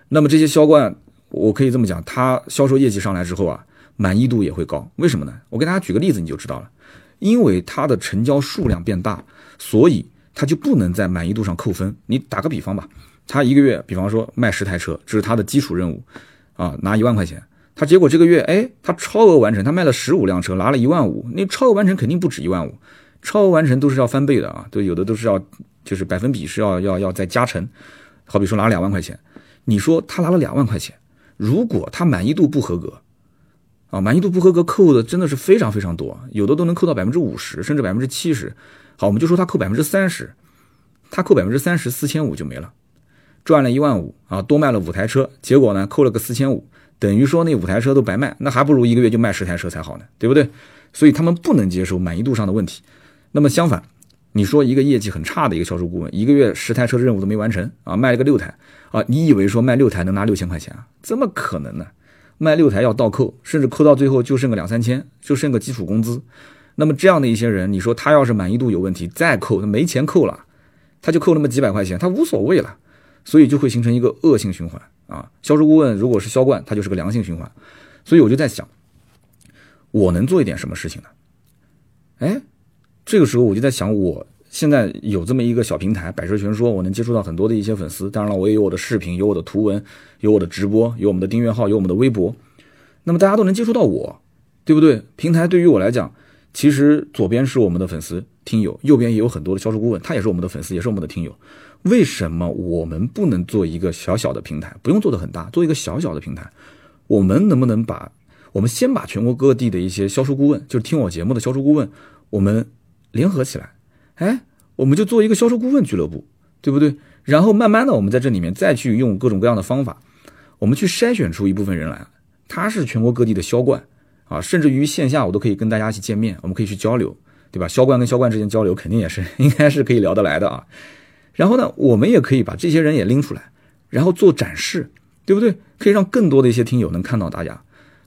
那么这些销冠，我可以这么讲，他销售业绩上来之后啊，满意度也会高。为什么呢？我给大家举个例子你就知道了，因为他的成交数量变大，所以。他就不能在满意度上扣分。你打个比方吧，他一个月，比方说卖十台车，这是他的基础任务，啊，拿一万块钱。他结果这个月，哎，他超额完成，他卖了十五辆车，拿了一万五。那超额完成肯定不止一万五，超额完成都是要翻倍的啊，都有的都是要，就是百分比是要要要再加成。好比说拿两万块钱，你说他拿了两万块钱，如果他满意度不合格，啊，满意度不合格扣的真的是非常非常多，有的都能扣到百分之五十，甚至百分之七十。好，我们就说他扣百分之三十，他扣百分之三十，四千五就没了，赚了一万五啊，多卖了五台车，结果呢，扣了个四千五，等于说那五台车都白卖，那还不如一个月就卖十台车才好呢，对不对？所以他们不能接受满意度上的问题。那么相反，你说一个业绩很差的一个销售顾问，一个月十台车的任务都没完成啊，卖了个六台啊，你以为说卖六台能拿六千块钱啊？怎么可能呢？卖六台要倒扣，甚至扣到最后就剩个两三千，就剩个基础工资。那么这样的一些人，你说他要是满意度有问题，再扣他没钱扣了，他就扣那么几百块钱，他无所谓了，所以就会形成一个恶性循环啊。销售顾问如果是销冠，他就是个良性循环，所以我就在想，我能做一点什么事情呢？哎，这个时候我就在想，我现在有这么一个小平台，百车全说，我能接触到很多的一些粉丝，当然了，我也有我的视频，有我的图文，有我的直播，有我们的订阅号，有我们的微博，那么大家都能接触到我，对不对？平台对于我来讲。其实左边是我们的粉丝听友，右边也有很多的销售顾问，他也是我们的粉丝，也是我们的听友。为什么我们不能做一个小小的平台？不用做的很大，做一个小小的平台。我们能不能把我们先把全国各地的一些销售顾问，就是听我节目的销售顾问，我们联合起来，哎，我们就做一个销售顾问俱乐部，对不对？然后慢慢的，我们在这里面再去用各种各样的方法，我们去筛选出一部分人来，他是全国各地的销冠。啊，甚至于线下我都可以跟大家一起见面，我们可以去交流，对吧？销冠跟销冠之间交流，肯定也是应该是可以聊得来的啊。然后呢，我们也可以把这些人也拎出来，然后做展示，对不对？可以让更多的一些听友能看到大家，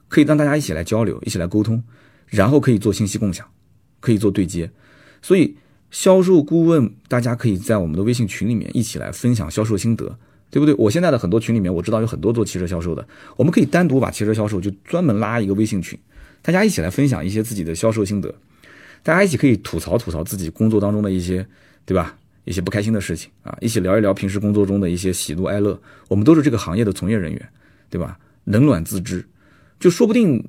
可以让大家一起来交流，一起来沟通，然后可以做信息共享，可以做对接。所以销售顾问，大家可以在我们的微信群里面一起来分享销售心得。对不对？我现在的很多群里面，我知道有很多做汽车销售的，我们可以单独把汽车销售就专门拉一个微信群，大家一起来分享一些自己的销售心得，大家一起可以吐槽吐槽自己工作当中的一些，对吧？一些不开心的事情啊，一起聊一聊平时工作中的一些喜怒哀乐。我们都是这个行业的从业人员，对吧？冷暖自知，就说不定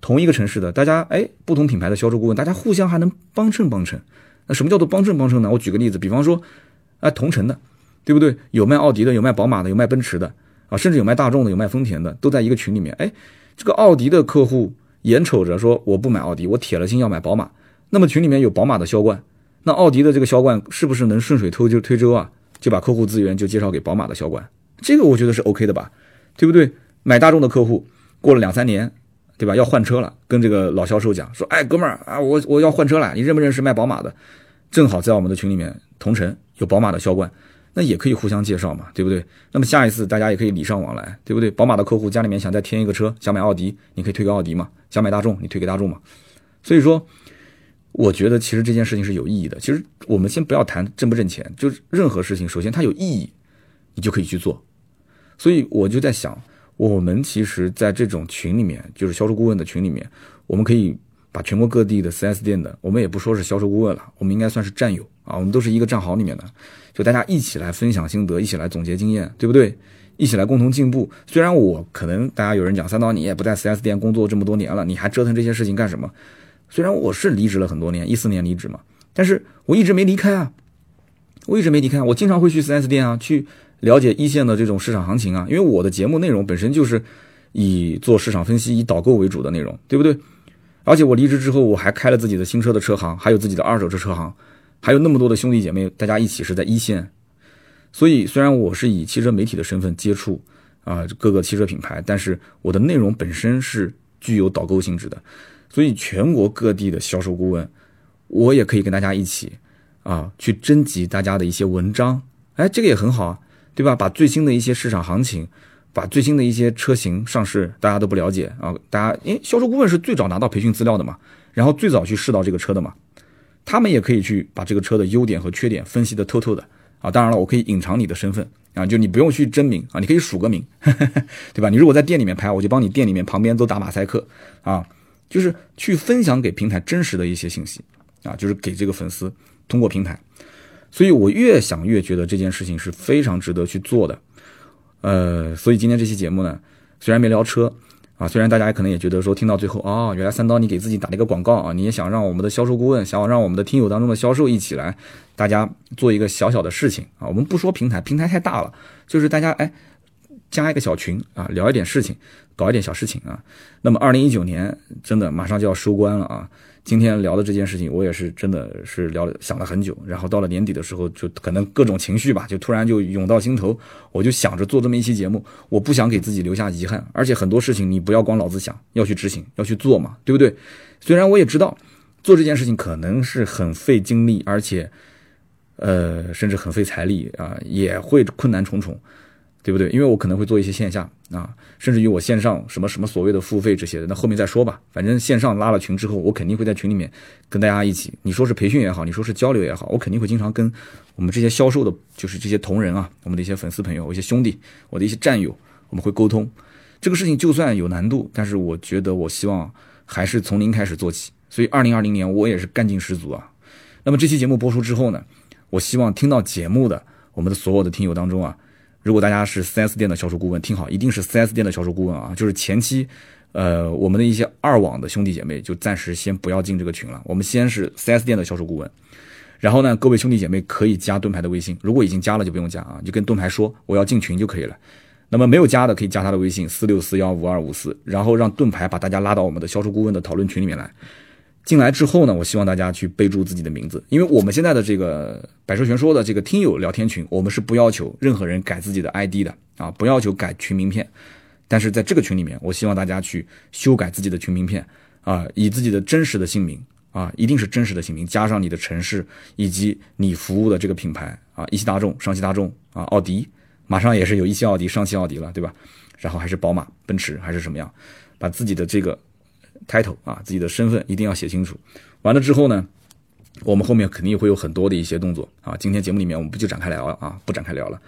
同一个城市的大家，哎，不同品牌的销售顾问，大家互相还能帮衬帮衬。那什么叫做帮衬帮衬呢？我举个例子，比方说，啊，同城的。对不对？有卖奥迪的，有卖宝马的，有卖奔驰的，啊，甚至有卖大众的，有卖丰田的，都在一个群里面。哎，这个奥迪的客户眼瞅着说我不买奥迪，我铁了心要买宝马，那么群里面有宝马的销冠，那奥迪的这个销冠是不是能顺水推就推舟啊？就把客户资源就介绍给宝马的销冠，这个我觉得是 OK 的吧，对不对？买大众的客户过了两三年，对吧？要换车了，跟这个老销售讲说，哎，哥们儿啊，我我要换车了，你认不认识卖宝马的？正好在我们的群里面同城有宝马的销冠。那也可以互相介绍嘛，对不对？那么下一次大家也可以礼尚往来，对不对？宝马的客户家里面想再添一个车，想买奥迪，你可以推个奥迪嘛；想买大众，你推给大众嘛。所以说，我觉得其实这件事情是有意义的。其实我们先不要谈挣不挣钱，就是任何事情，首先它有意义，你就可以去做。所以我就在想，我们其实在这种群里面，就是销售顾问的群里面，我们可以把全国各地的 4S 店的，我们也不说是销售顾问了，我们应该算是战友啊，我们都是一个战壕里面的。就大家一起来分享心得，一起来总结经验，对不对？一起来共同进步。虽然我可能大家有人讲三刀，你也不在 4S 店工作这么多年了，你还折腾这些事情干什么？虽然我是离职了很多年，一四年离职嘛，但是我一直没离开啊，我一直没离开，我经常会去 4S 店啊，去了解一线的这种市场行情啊。因为我的节目内容本身就是以做市场分析、以导购为主的内容，对不对？而且我离职之后，我还开了自己的新车的车行，还有自己的二手车车行。还有那么多的兄弟姐妹，大家一起是在一线，所以虽然我是以汽车媒体的身份接触啊各个汽车品牌，但是我的内容本身是具有导购性质的，所以全国各地的销售顾问，我也可以跟大家一起啊去征集大家的一些文章，哎，这个也很好啊，对吧？把最新的一些市场行情，把最新的一些车型上市，大家都不了解啊，大家因为销售顾问是最早拿到培训资料的嘛，然后最早去试到这个车的嘛。他们也可以去把这个车的优点和缺点分析的透透的啊！当然了，我可以隐藏你的身份啊，就你不用去真名啊，你可以署个名，[LAUGHS] 对吧？你如果在店里面拍，我就帮你店里面旁边都打马赛克啊，就是去分享给平台真实的一些信息啊，就是给这个粉丝通过平台。所以我越想越觉得这件事情是非常值得去做的。呃，所以今天这期节目呢，虽然没聊车。啊，虽然大家可能也觉得说听到最后啊，原来三刀你给自己打了一个广告啊，你也想让我们的销售顾问，想要让我们的听友当中的销售一起来，大家做一个小小的事情啊。我们不说平台，平台太大了，就是大家哎加一个小群啊，聊一点事情，搞一点小事情啊。那么二零一九年真的马上就要收官了啊。今天聊的这件事情，我也是真的是聊了想了很久，然后到了年底的时候，就可能各种情绪吧，就突然就涌到心头，我就想着做这么一期节目，我不想给自己留下遗憾，而且很多事情你不要光脑子想，要去执行，要去做嘛，对不对？虽然我也知道做这件事情可能是很费精力，而且，呃，甚至很费财力啊，也会困难重重。对不对？因为我可能会做一些线下啊，甚至于我线上什么什么所谓的付费这些的，那后面再说吧。反正线上拉了群之后，我肯定会在群里面跟大家一起。你说是培训也好，你说是交流也好，我肯定会经常跟我们这些销售的，就是这些同仁啊，我们的一些粉丝朋友、我一些兄弟、我的一些战友，我们会沟通。这个事情就算有难度，但是我觉得我希望还是从零开始做起。所以二零二零年我也是干劲十足啊。那么这期节目播出之后呢，我希望听到节目的我们的所有的听友当中啊。如果大家是 4S 店的销售顾问，听好，一定是 4S 店的销售顾问啊！就是前期，呃，我们的一些二网的兄弟姐妹就暂时先不要进这个群了。我们先是 4S 店的销售顾问，然后呢，各位兄弟姐妹可以加盾牌的微信。如果已经加了就不用加啊，就跟盾牌说我要进群就可以了。那么没有加的可以加他的微信四六四幺五二五四，然后让盾牌把大家拉到我们的销售顾问的讨论群里面来。进来之后呢，我希望大家去备注自己的名字，因为我们现在的这个百车全说的这个听友聊天群，我们是不要求任何人改自己的 ID 的啊，不要求改群名片。但是在这个群里面，我希望大家去修改自己的群名片啊，以自己的真实的姓名啊，一定是真实的姓名，加上你的城市以及你服务的这个品牌啊，一汽大众、上汽大众啊，奥迪，马上也是有一汽奥迪、上汽奥迪了，对吧？然后还是宝马、奔驰还是什么样，把自己的这个。Title 啊，自己的身份一定要写清楚。完了之后呢，我们后面肯定会有很多的一些动作啊。今天节目里面我们不就展开聊了啊，不展开聊了。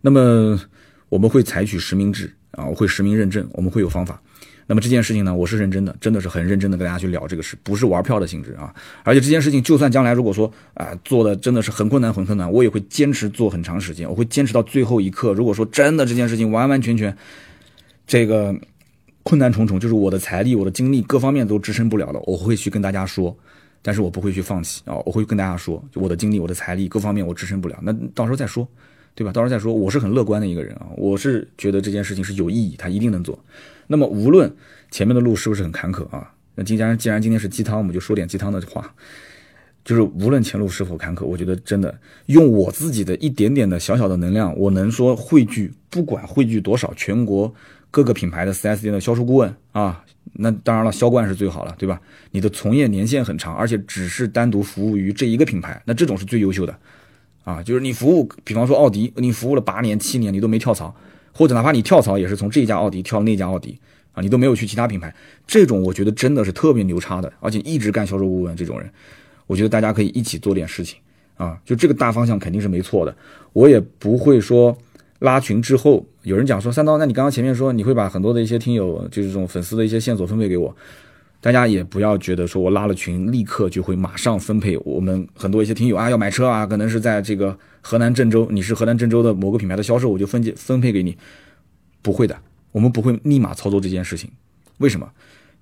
那么我们会采取实名制啊，我会实名认证，我们会有方法。那么这件事情呢，我是认真的，真的是很认真的跟大家去聊这个事，不是玩票的性质啊。而且这件事情，就算将来如果说啊做的真的是很困难很困难，我也会坚持做很长时间，我会坚持到最后一刻。如果说真的这件事情完完全全这个。困难重重，就是我的财力、我的精力各方面都支撑不了了。我会去跟大家说，但是我不会去放弃啊！我会跟大家说，我的精力、我的财力各方面我支撑不了，那到时候再说，对吧？到时候再说。我是很乐观的一个人啊，我是觉得这件事情是有意义，它一定能做。那么无论前面的路是不是很坎坷啊，那既然既然今天是鸡汤，我们就说点鸡汤的话。就是无论前路是否坎坷，我觉得真的用我自己的一点点的小小的能量，我能说汇聚，不管汇聚多少全国各个品牌的 4S 店的销售顾问啊，那当然了，销冠是最好了，对吧？你的从业年限很长，而且只是单独服务于这一个品牌，那这种是最优秀的啊。就是你服务，比方说奥迪，你服务了八年、七年，你都没跳槽，或者哪怕你跳槽，也是从这家奥迪跳那家奥迪啊，你都没有去其他品牌，这种我觉得真的是特别牛叉的，而且一直干销售顾问这种人。我觉得大家可以一起做点事情啊，就这个大方向肯定是没错的。我也不会说拉群之后有人讲说三刀，那你刚刚前面说你会把很多的一些听友就是这种粉丝的一些线索分配给我，大家也不要觉得说我拉了群立刻就会马上分配我们很多一些听友啊要买车啊，可能是在这个河南郑州，你是河南郑州的某个品牌的销售，我就分解分配给你，不会的，我们不会立马操作这件事情，为什么？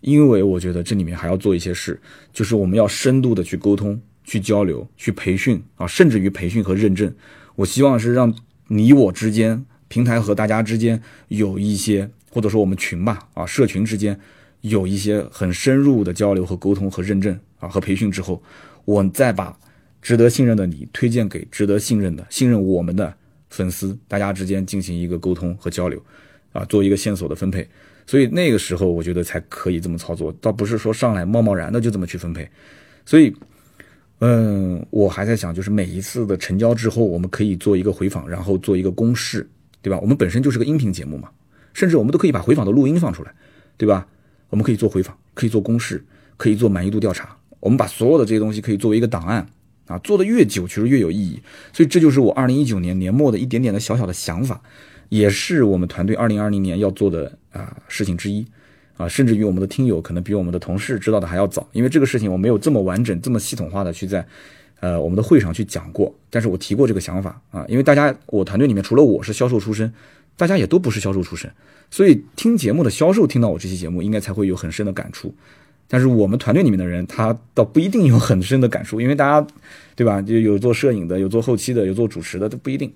因为我觉得这里面还要做一些事，就是我们要深度的去沟通、去交流、去培训啊，甚至于培训和认证。我希望是让你我之间、平台和大家之间有一些，或者说我们群吧啊，社群之间有一些很深入的交流和沟通和认证啊和培训之后，我再把值得信任的你推荐给值得信任的、信任我们的粉丝，大家之间进行一个沟通和交流啊，做一个线索的分配。所以那个时候，我觉得才可以这么操作，倒不是说上来贸贸然的就这么去分配。所以，嗯，我还在想，就是每一次的成交之后，我们可以做一个回访，然后做一个公示，对吧？我们本身就是个音频节目嘛，甚至我们都可以把回访的录音放出来，对吧？我们可以做回访，可以做公示，可以做满意度调查。我们把所有的这些东西可以作为一个档案啊，做的越久，其实越有意义。所以这就是我二零一九年年末的一点点的小小的想法。也是我们团队二零二零年要做的啊事情之一，啊，甚至于我们的听友可能比我们的同事知道的还要早，因为这个事情我没有这么完整、这么系统化的去在，呃，我们的会上去讲过。但是我提过这个想法啊，因为大家我团队里面除了我是销售出身，大家也都不是销售出身，所以听节目的销售听到我这期节目，应该才会有很深的感触。但是我们团队里面的人，他倒不一定有很深的感触，因为大家，对吧？就有做摄影的，有做后期的，有做主持的，都不一定。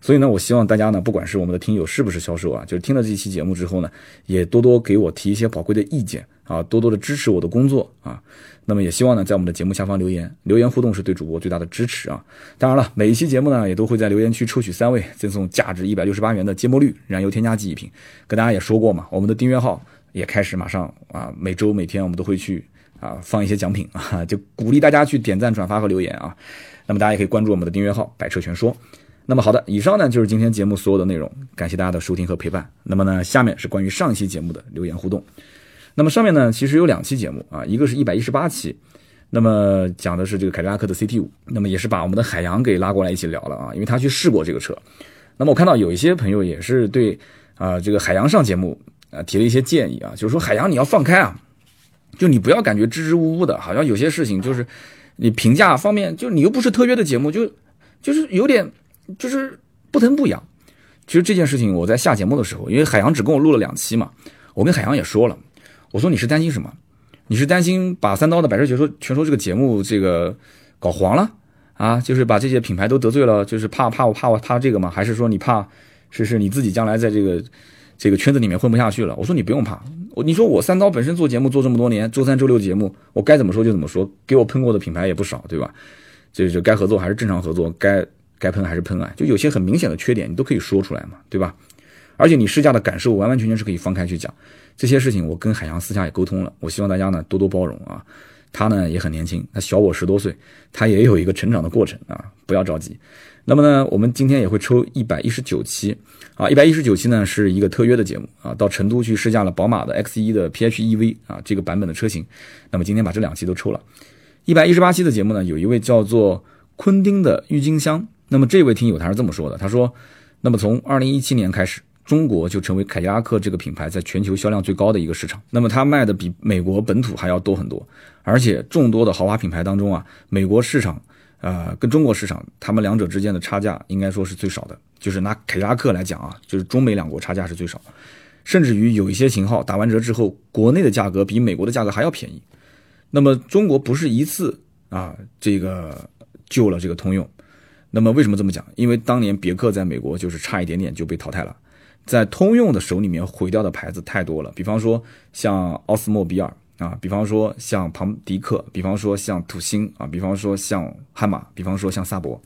所以呢，我希望大家呢，不管是我们的听友是不是销售啊，就是听了这期节目之后呢，也多多给我提一些宝贵的意见啊，多多的支持我的工作啊。那么也希望呢，在我们的节目下方留言，留言互动是对主播最大的支持啊。当然了，每一期节目呢，也都会在留言区抽取三位，赠送价值一百六十八元的芥末绿燃油添加剂一瓶。跟大家也说过嘛，我们的订阅号也开始马上啊，每周每天我们都会去啊放一些奖品啊，就鼓励大家去点赞、转发和留言啊。那么大家也可以关注我们的订阅号“百车全说”。那么好的，以上呢就是今天节目所有的内容，感谢大家的收听和陪伴。那么呢，下面是关于上一期节目的留言互动。那么上面呢，其实有两期节目啊，一个是一百一十八期，那么讲的是这个凯迪拉克的 CT 五，那么也是把我们的海洋给拉过来一起聊了啊，因为他去试过这个车。那么我看到有一些朋友也是对啊这个海洋上节目啊提了一些建议啊，就是说海洋你要放开啊，就你不要感觉支支吾吾的，好像有些事情就是你评价方面，就你又不是特约的节目，就就是有点。就是不疼不痒。其实这件事情，我在下节目的时候，因为海洋只跟我录了两期嘛，我跟海洋也说了，我说你是担心什么？你是担心把三刀的百车全说全说这个节目这个搞黄了啊？就是把这些品牌都得罪了，就是怕怕我怕我怕这个吗？还是说你怕是是你自己将来在这个这个圈子里面混不下去了？我说你不用怕，我你说我三刀本身做节目做这么多年，周三周六节目我该怎么说就怎么说，给我喷过的品牌也不少，对吧？就就该合作还是正常合作，该。该喷还是喷啊？就有些很明显的缺点，你都可以说出来嘛，对吧？而且你试驾的感受完完全全是可以放开去讲这些事情。我跟海洋私下也沟通了，我希望大家呢多多包容啊。他呢也很年轻，他小我十多岁，他也有一个成长的过程啊，不要着急。那么呢，我们今天也会抽一百一十九期啊，一百一十九期呢是一个特约的节目啊，到成都去试驾了宝马的 X 一的 PHEV 啊这个版本的车型。那么今天把这两期都抽了，一百一十八期的节目呢，有一位叫做昆丁的郁金香。那么这位听友他是这么说的，他说，那么从二零一七年开始，中国就成为凯迪拉克这个品牌在全球销量最高的一个市场。那么它卖的比美国本土还要多很多，而且众多的豪华品牌当中啊，美国市场，呃，跟中国市场，他们两者之间的差价应该说是最少的。就是拿凯迪拉克来讲啊，就是中美两国差价是最少，甚至于有一些型号打完折之后，国内的价格比美国的价格还要便宜。那么中国不是一次啊，这个救了这个通用。那么为什么这么讲？因为当年别克在美国就是差一点点就被淘汰了，在通用的手里面毁掉的牌子太多了。比方说像奥斯莫比尔啊，比方说像庞迪克，比方说像土星啊，比方说像悍马，比方说像萨博。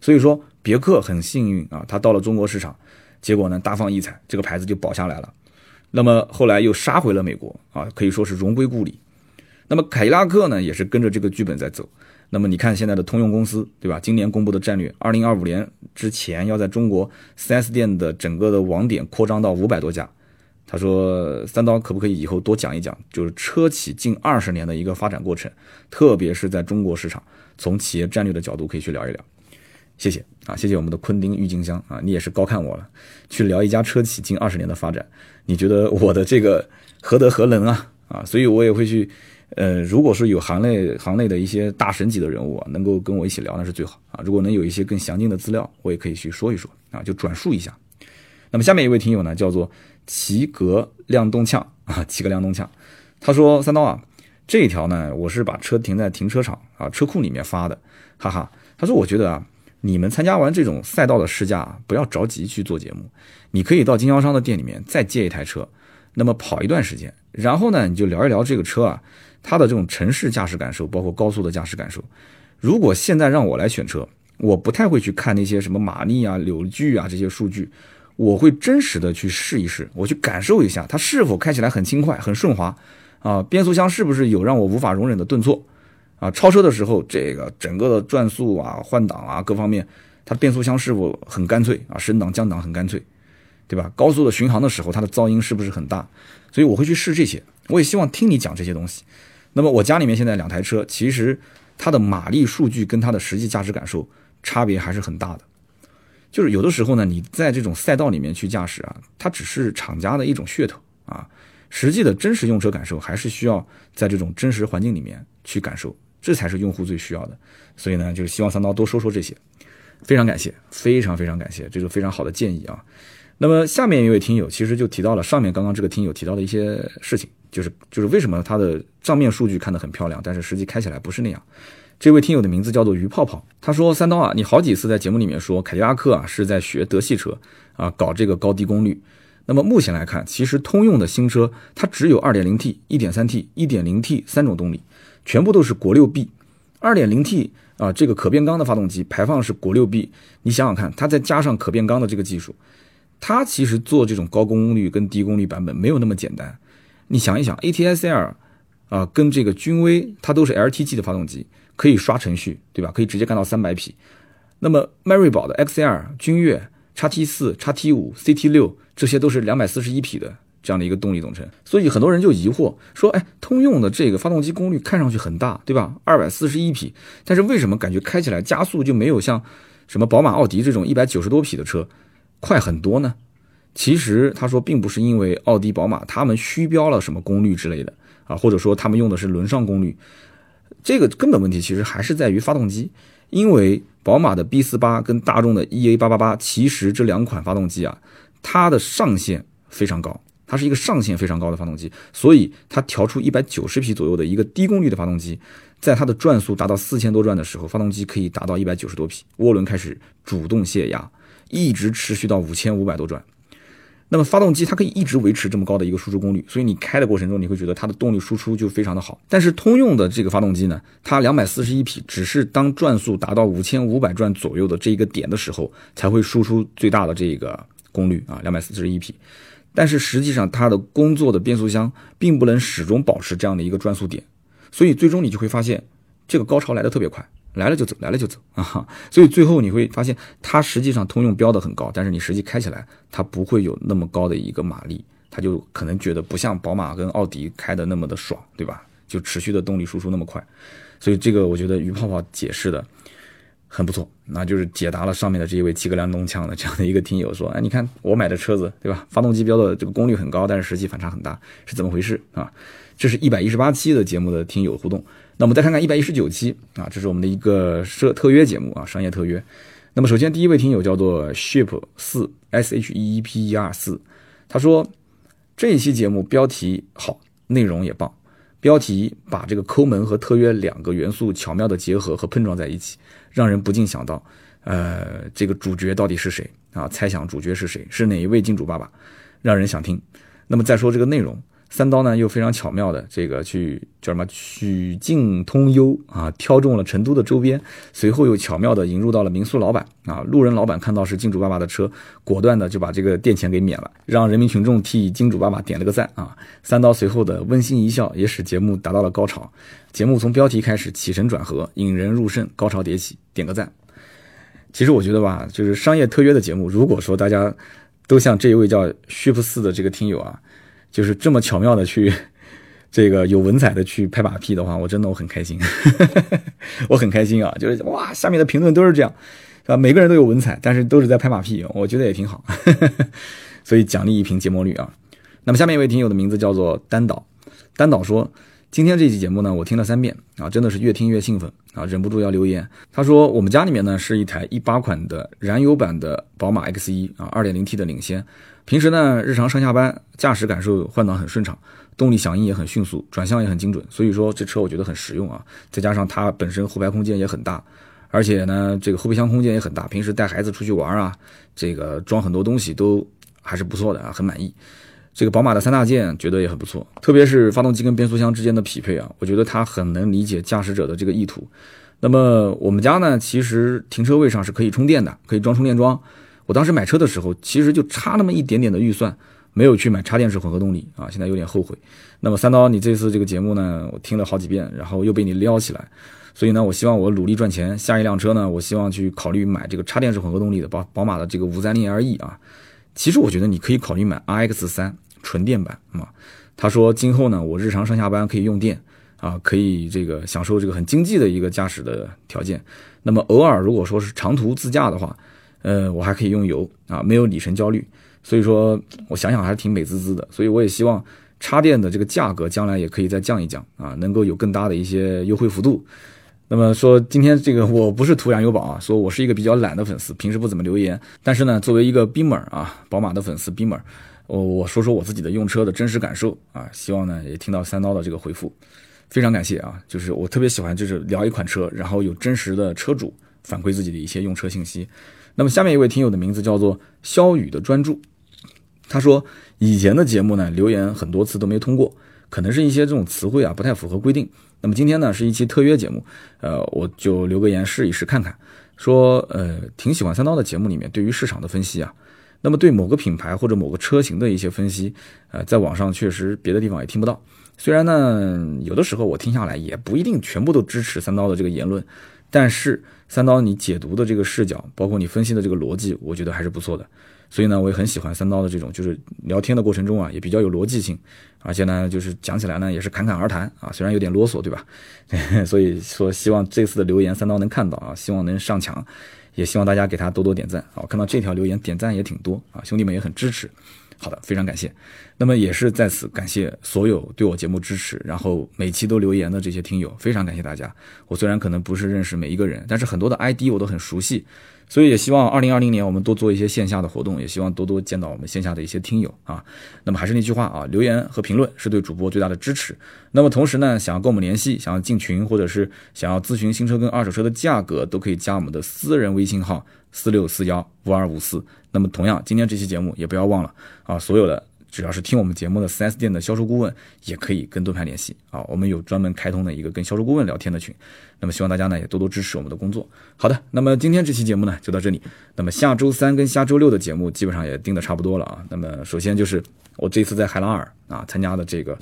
所以说别克很幸运啊，它到了中国市场，结果呢大放异彩，这个牌子就保下来了。那么后来又杀回了美国啊，可以说是荣归故里。那么凯迪拉克呢，也是跟着这个剧本在走。那么你看现在的通用公司，对吧？今年公布的战略，二零二五年之前要在中国 4S 店的整个的网点扩张到五百多家。他说：“三刀可不可以以后多讲一讲，就是车企近二十年的一个发展过程，特别是在中国市场，从企业战略的角度可以去聊一聊。”谢谢啊，谢谢我们的昆丁郁金香啊，你也是高看我了，去聊一家车企近二十年的发展，你觉得我的这个何德何能啊？啊，所以我也会去。呃，如果是有行内行内的一些大神级的人物啊，能够跟我一起聊，那是最好啊。如果能有一些更详尽的资料，我也可以去说一说啊，就转述一下。那么下面一位听友呢，叫做齐格亮动呛啊，齐格亮动呛，他说：“三刀啊，这一条呢，我是把车停在停车场啊车库里面发的，哈哈。他说我觉得啊，你们参加完这种赛道的试驾，不要着急去做节目，你可以到经销商的店里面再借一台车，那么跑一段时间，然后呢，你就聊一聊这个车啊。”它的这种城市驾驶感受，包括高速的驾驶感受，如果现在让我来选车，我不太会去看那些什么马力啊、扭矩啊这些数据，我会真实的去试一试，我去感受一下它是否开起来很轻快、很顺滑啊，变速箱是不是有让我无法容忍的顿挫啊，超车的时候这个整个的转速啊、换挡啊各方面，它变速箱是否很干脆啊，升档降档很干脆，对吧？高速的巡航的时候，它的噪音是不是很大？所以我会去试这些，我也希望听你讲这些东西。那么我家里面现在两台车，其实它的马力数据跟它的实际驾驶感受差别还是很大的。就是有的时候呢，你在这种赛道里面去驾驶啊，它只是厂家的一种噱头啊，实际的真实用车感受还是需要在这种真实环境里面去感受，这才是用户最需要的。所以呢，就是希望三刀多说说这些，非常感谢，非常非常感谢，这是非常好的建议啊。那么下面一位听友其实就提到了上面刚刚这个听友提到的一些事情。就是就是为什么它的账面数据看得很漂亮，但是实际开起来不是那样。这位听友的名字叫做鱼泡泡，他说：“三刀啊，你好几次在节目里面说凯迪拉克啊是在学德系车啊搞这个高低功率。那么目前来看，其实通用的新车它只有 2.0T、1.3T、1.0T 三种动力，全部都是国六 B。2.0T 啊这个可变缸的发动机排放是国六 B，你想想看，它再加上可变缸的这个技术，它其实做这种高功率跟低功率版本没有那么简单。”你想一想，A T S L，啊，跟这个君威，它都是 L T G 的发动机，可以刷程序，对吧？可以直接干到三百匹。那么迈锐宝的 X L、君越、叉 T 四、叉 T 五、C T 六，这些都是两百四十一匹的这样的一个动力总成。所以很多人就疑惑说，哎，通用的这个发动机功率看上去很大，对吧？二百四十一匹，但是为什么感觉开起来加速就没有像什么宝马、奥迪这种一百九十多匹的车快很多呢？其实他说，并不是因为奥迪、宝马他们虚标了什么功率之类的啊，或者说他们用的是轮上功率，这个根本问题其实还是在于发动机。因为宝马的 B 四八跟大众的 EA 八八八，其实这两款发动机啊，它的上限非常高，它是一个上限非常高的发动机，所以它调出一百九十匹左右的一个低功率的发动机，在它的转速达到四千多转的时候，发动机可以达到一百九十多匹，涡轮开始主动泄压，一直持续到五千五百多转。那么发动机它可以一直维持这么高的一个输出功率，所以你开的过程中你会觉得它的动力输出就非常的好。但是通用的这个发动机呢，它两百四十一匹，只是当转速达到五千五百转左右的这一个点的时候，才会输出最大的这个功率啊，两百四十一匹。但是实际上它的工作的变速箱并不能始终保持这样的一个转速点，所以最终你就会发现这个高潮来的特别快。来了就走，来了就走 [LAUGHS] 啊！所以最后你会发现，它实际上通用标的很高，但是你实际开起来，它不会有那么高的一个马力，它就可能觉得不像宝马跟奥迪开的那么的爽，对吧？就持续的动力输出那么快。所以这个我觉得于泡泡解释的很不错，那就是解答了上面的这一位七个亮东枪的这样的一个听友说，哎，你看我买的车子，对吧？发动机标的这个功率很高，但是实际反差很大，是怎么回事啊？这是一百一十八期的节目的听友互动。那我们再看看一百一十九期啊，这是我们的一个设特约节目啊，商业特约。那么首先第一位听友叫做 ship 四 s h e e p e r 四，他说这一期节目标题好，内容也棒，标题把这个抠门和特约两个元素巧妙的结合和碰撞在一起，让人不禁想到，呃，这个主角到底是谁啊？猜想主角是谁？是哪一位金主爸爸？让人想听。那么再说这个内容。三刀呢又非常巧妙的这个去叫什么曲径通幽啊，挑中了成都的周边，随后又巧妙的引入到了民宿老板啊，路人老板看到是金主爸爸的车，果断的就把这个店钱给免了，让人民群众替金主爸爸点了个赞啊。三刀随后的温馨一笑也使节目达到了高潮，节目从标题开始起承转合，引人入胜，高潮迭起，点个赞。其实我觉得吧，就是商业特约的节目，如果说大家都像这一位叫虚不四的这个听友啊。就是这么巧妙的去，[LAUGHS] 这个有文采的去拍马屁的话，我真的我很开心，[LAUGHS] 我很开心啊！就是哇，下面的评论都是这样，是吧？每个人都有文采，但是都是在拍马屁，我觉得也挺好，[LAUGHS] 所以奖励一瓶节末绿啊。那么下面一位听友的名字叫做单导，单导说。今天这期节目呢，我听了三遍啊，真的是越听越兴奋啊，忍不住要留言。他说我们家里面呢是一台一八款的燃油版的宝马 X 一啊，二点零 T 的领先。平时呢日常上下班驾驶感受换挡很顺畅，动力响应也很迅速，转向也很精准。所以说这车我觉得很实用啊。再加上它本身后排空间也很大，而且呢这个后备箱空间也很大，平时带孩子出去玩啊，这个装很多东西都还是不错的啊，很满意。这个宝马的三大件觉得也很不错，特别是发动机跟变速箱之间的匹配啊，我觉得它很能理解驾驶者的这个意图。那么我们家呢，其实停车位上是可以充电的，可以装充电桩。我当时买车的时候，其实就差那么一点点的预算，没有去买插电式混合动力啊，现在有点后悔。那么三刀，你这次这个节目呢，我听了好几遍，然后又被你撩起来，所以呢，我希望我努力赚钱，下一辆车呢，我希望去考虑买这个插电式混合动力的宝宝马的这个五三零 LE 啊。其实我觉得你可以考虑买 RX 三。纯电版啊，他说今后呢，我日常上下班可以用电啊，可以这个享受这个很经济的一个驾驶的条件。那么偶尔如果说是长途自驾的话，呃，我还可以用油啊，没有里程焦虑。所以说我想想还是挺美滋滋的。所以我也希望插电的这个价格将来也可以再降一降啊，能够有更大的一些优惠幅度。那么说今天这个我不是图燃油宝啊，说我是一个比较懒的粉丝，平时不怎么留言。但是呢，作为一个 Beamer 啊，宝马的粉丝 Beamer。我我说说我自己的用车的真实感受啊，希望呢也听到三刀的这个回复，非常感谢啊，就是我特别喜欢就是聊一款车，然后有真实的车主反馈自己的一些用车信息。那么下面一位听友的名字叫做肖宇的专注，他说以前的节目呢留言很多次都没通过，可能是一些这种词汇啊不太符合规定。那么今天呢是一期特约节目，呃我就留个言试一试看看，说呃挺喜欢三刀的节目里面对于市场的分析啊。那么对某个品牌或者某个车型的一些分析，呃，在网上确实别的地方也听不到。虽然呢，有的时候我听下来也不一定全部都支持三刀的这个言论，但是三刀你解读的这个视角，包括你分析的这个逻辑，我觉得还是不错的。所以呢，我也很喜欢三刀的这种，就是聊天的过程中啊，也比较有逻辑性，而且呢，就是讲起来呢也是侃侃而谈啊，虽然有点啰嗦，对吧？[LAUGHS] 所以说希望这次的留言三刀能看到啊，希望能上墙。也希望大家给他多多点赞啊！看到这条留言点赞也挺多啊，兄弟们也很支持。好的，非常感谢。那么也是在此感谢所有对我节目支持，然后每期都留言的这些听友，非常感谢大家。我虽然可能不是认识每一个人，但是很多的 ID 我都很熟悉。所以也希望二零二零年我们多做一些线下的活动，也希望多多见到我们线下的一些听友啊。那么还是那句话啊，留言和评论是对主播最大的支持。那么同时呢，想要跟我们联系，想要进群，或者是想要咨询新车跟二手车的价格，都可以加我们的私人微信号四六四幺五二五四。那么同样，今天这期节目也不要忘了啊，所有的。只要是听我们节目的 4S 店的销售顾问，也可以跟盾牌联系啊。我们有专门开通的一个跟销售顾问聊天的群。那么希望大家呢也多多支持我们的工作。好的，那么今天这期节目呢就到这里。那么下周三跟下周六的节目基本上也定的差不多了啊。那么首先就是我这次在海拉尔啊参加的这个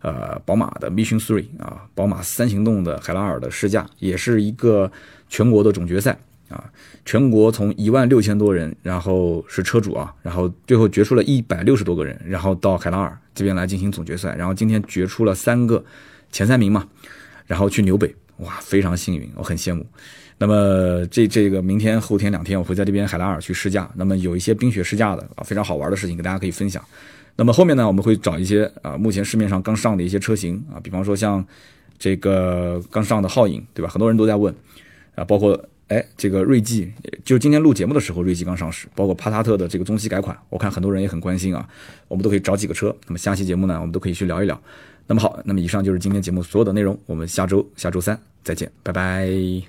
呃宝马的 Mission Three 啊宝马三行动的海拉尔的试驾，也是一个全国的总决赛。啊，全国从一万六千多人，然后是车主啊，然后最后决出了一百六十多个人，然后到海拉尔这边来进行总决赛，然后今天决出了三个前三名嘛，然后去纽北，哇，非常幸运，我很羡慕。那么这这个明天后天两天我会在这边海拉尔去试驾，那么有一些冰雪试驾的啊，非常好玩的事情跟大家可以分享。那么后面呢，我们会找一些啊，目前市面上刚上的一些车型啊，比方说像这个刚上的皓影，对吧？很多人都在问啊，包括。哎，这个锐际，就今天录节目的时候，锐际刚上市，包括帕萨特的这个中期改款，我看很多人也很关心啊，我们都可以找几个车。那么下期节目呢，我们都可以去聊一聊。那么好，那么以上就是今天节目所有的内容，我们下周下周三再见，拜拜。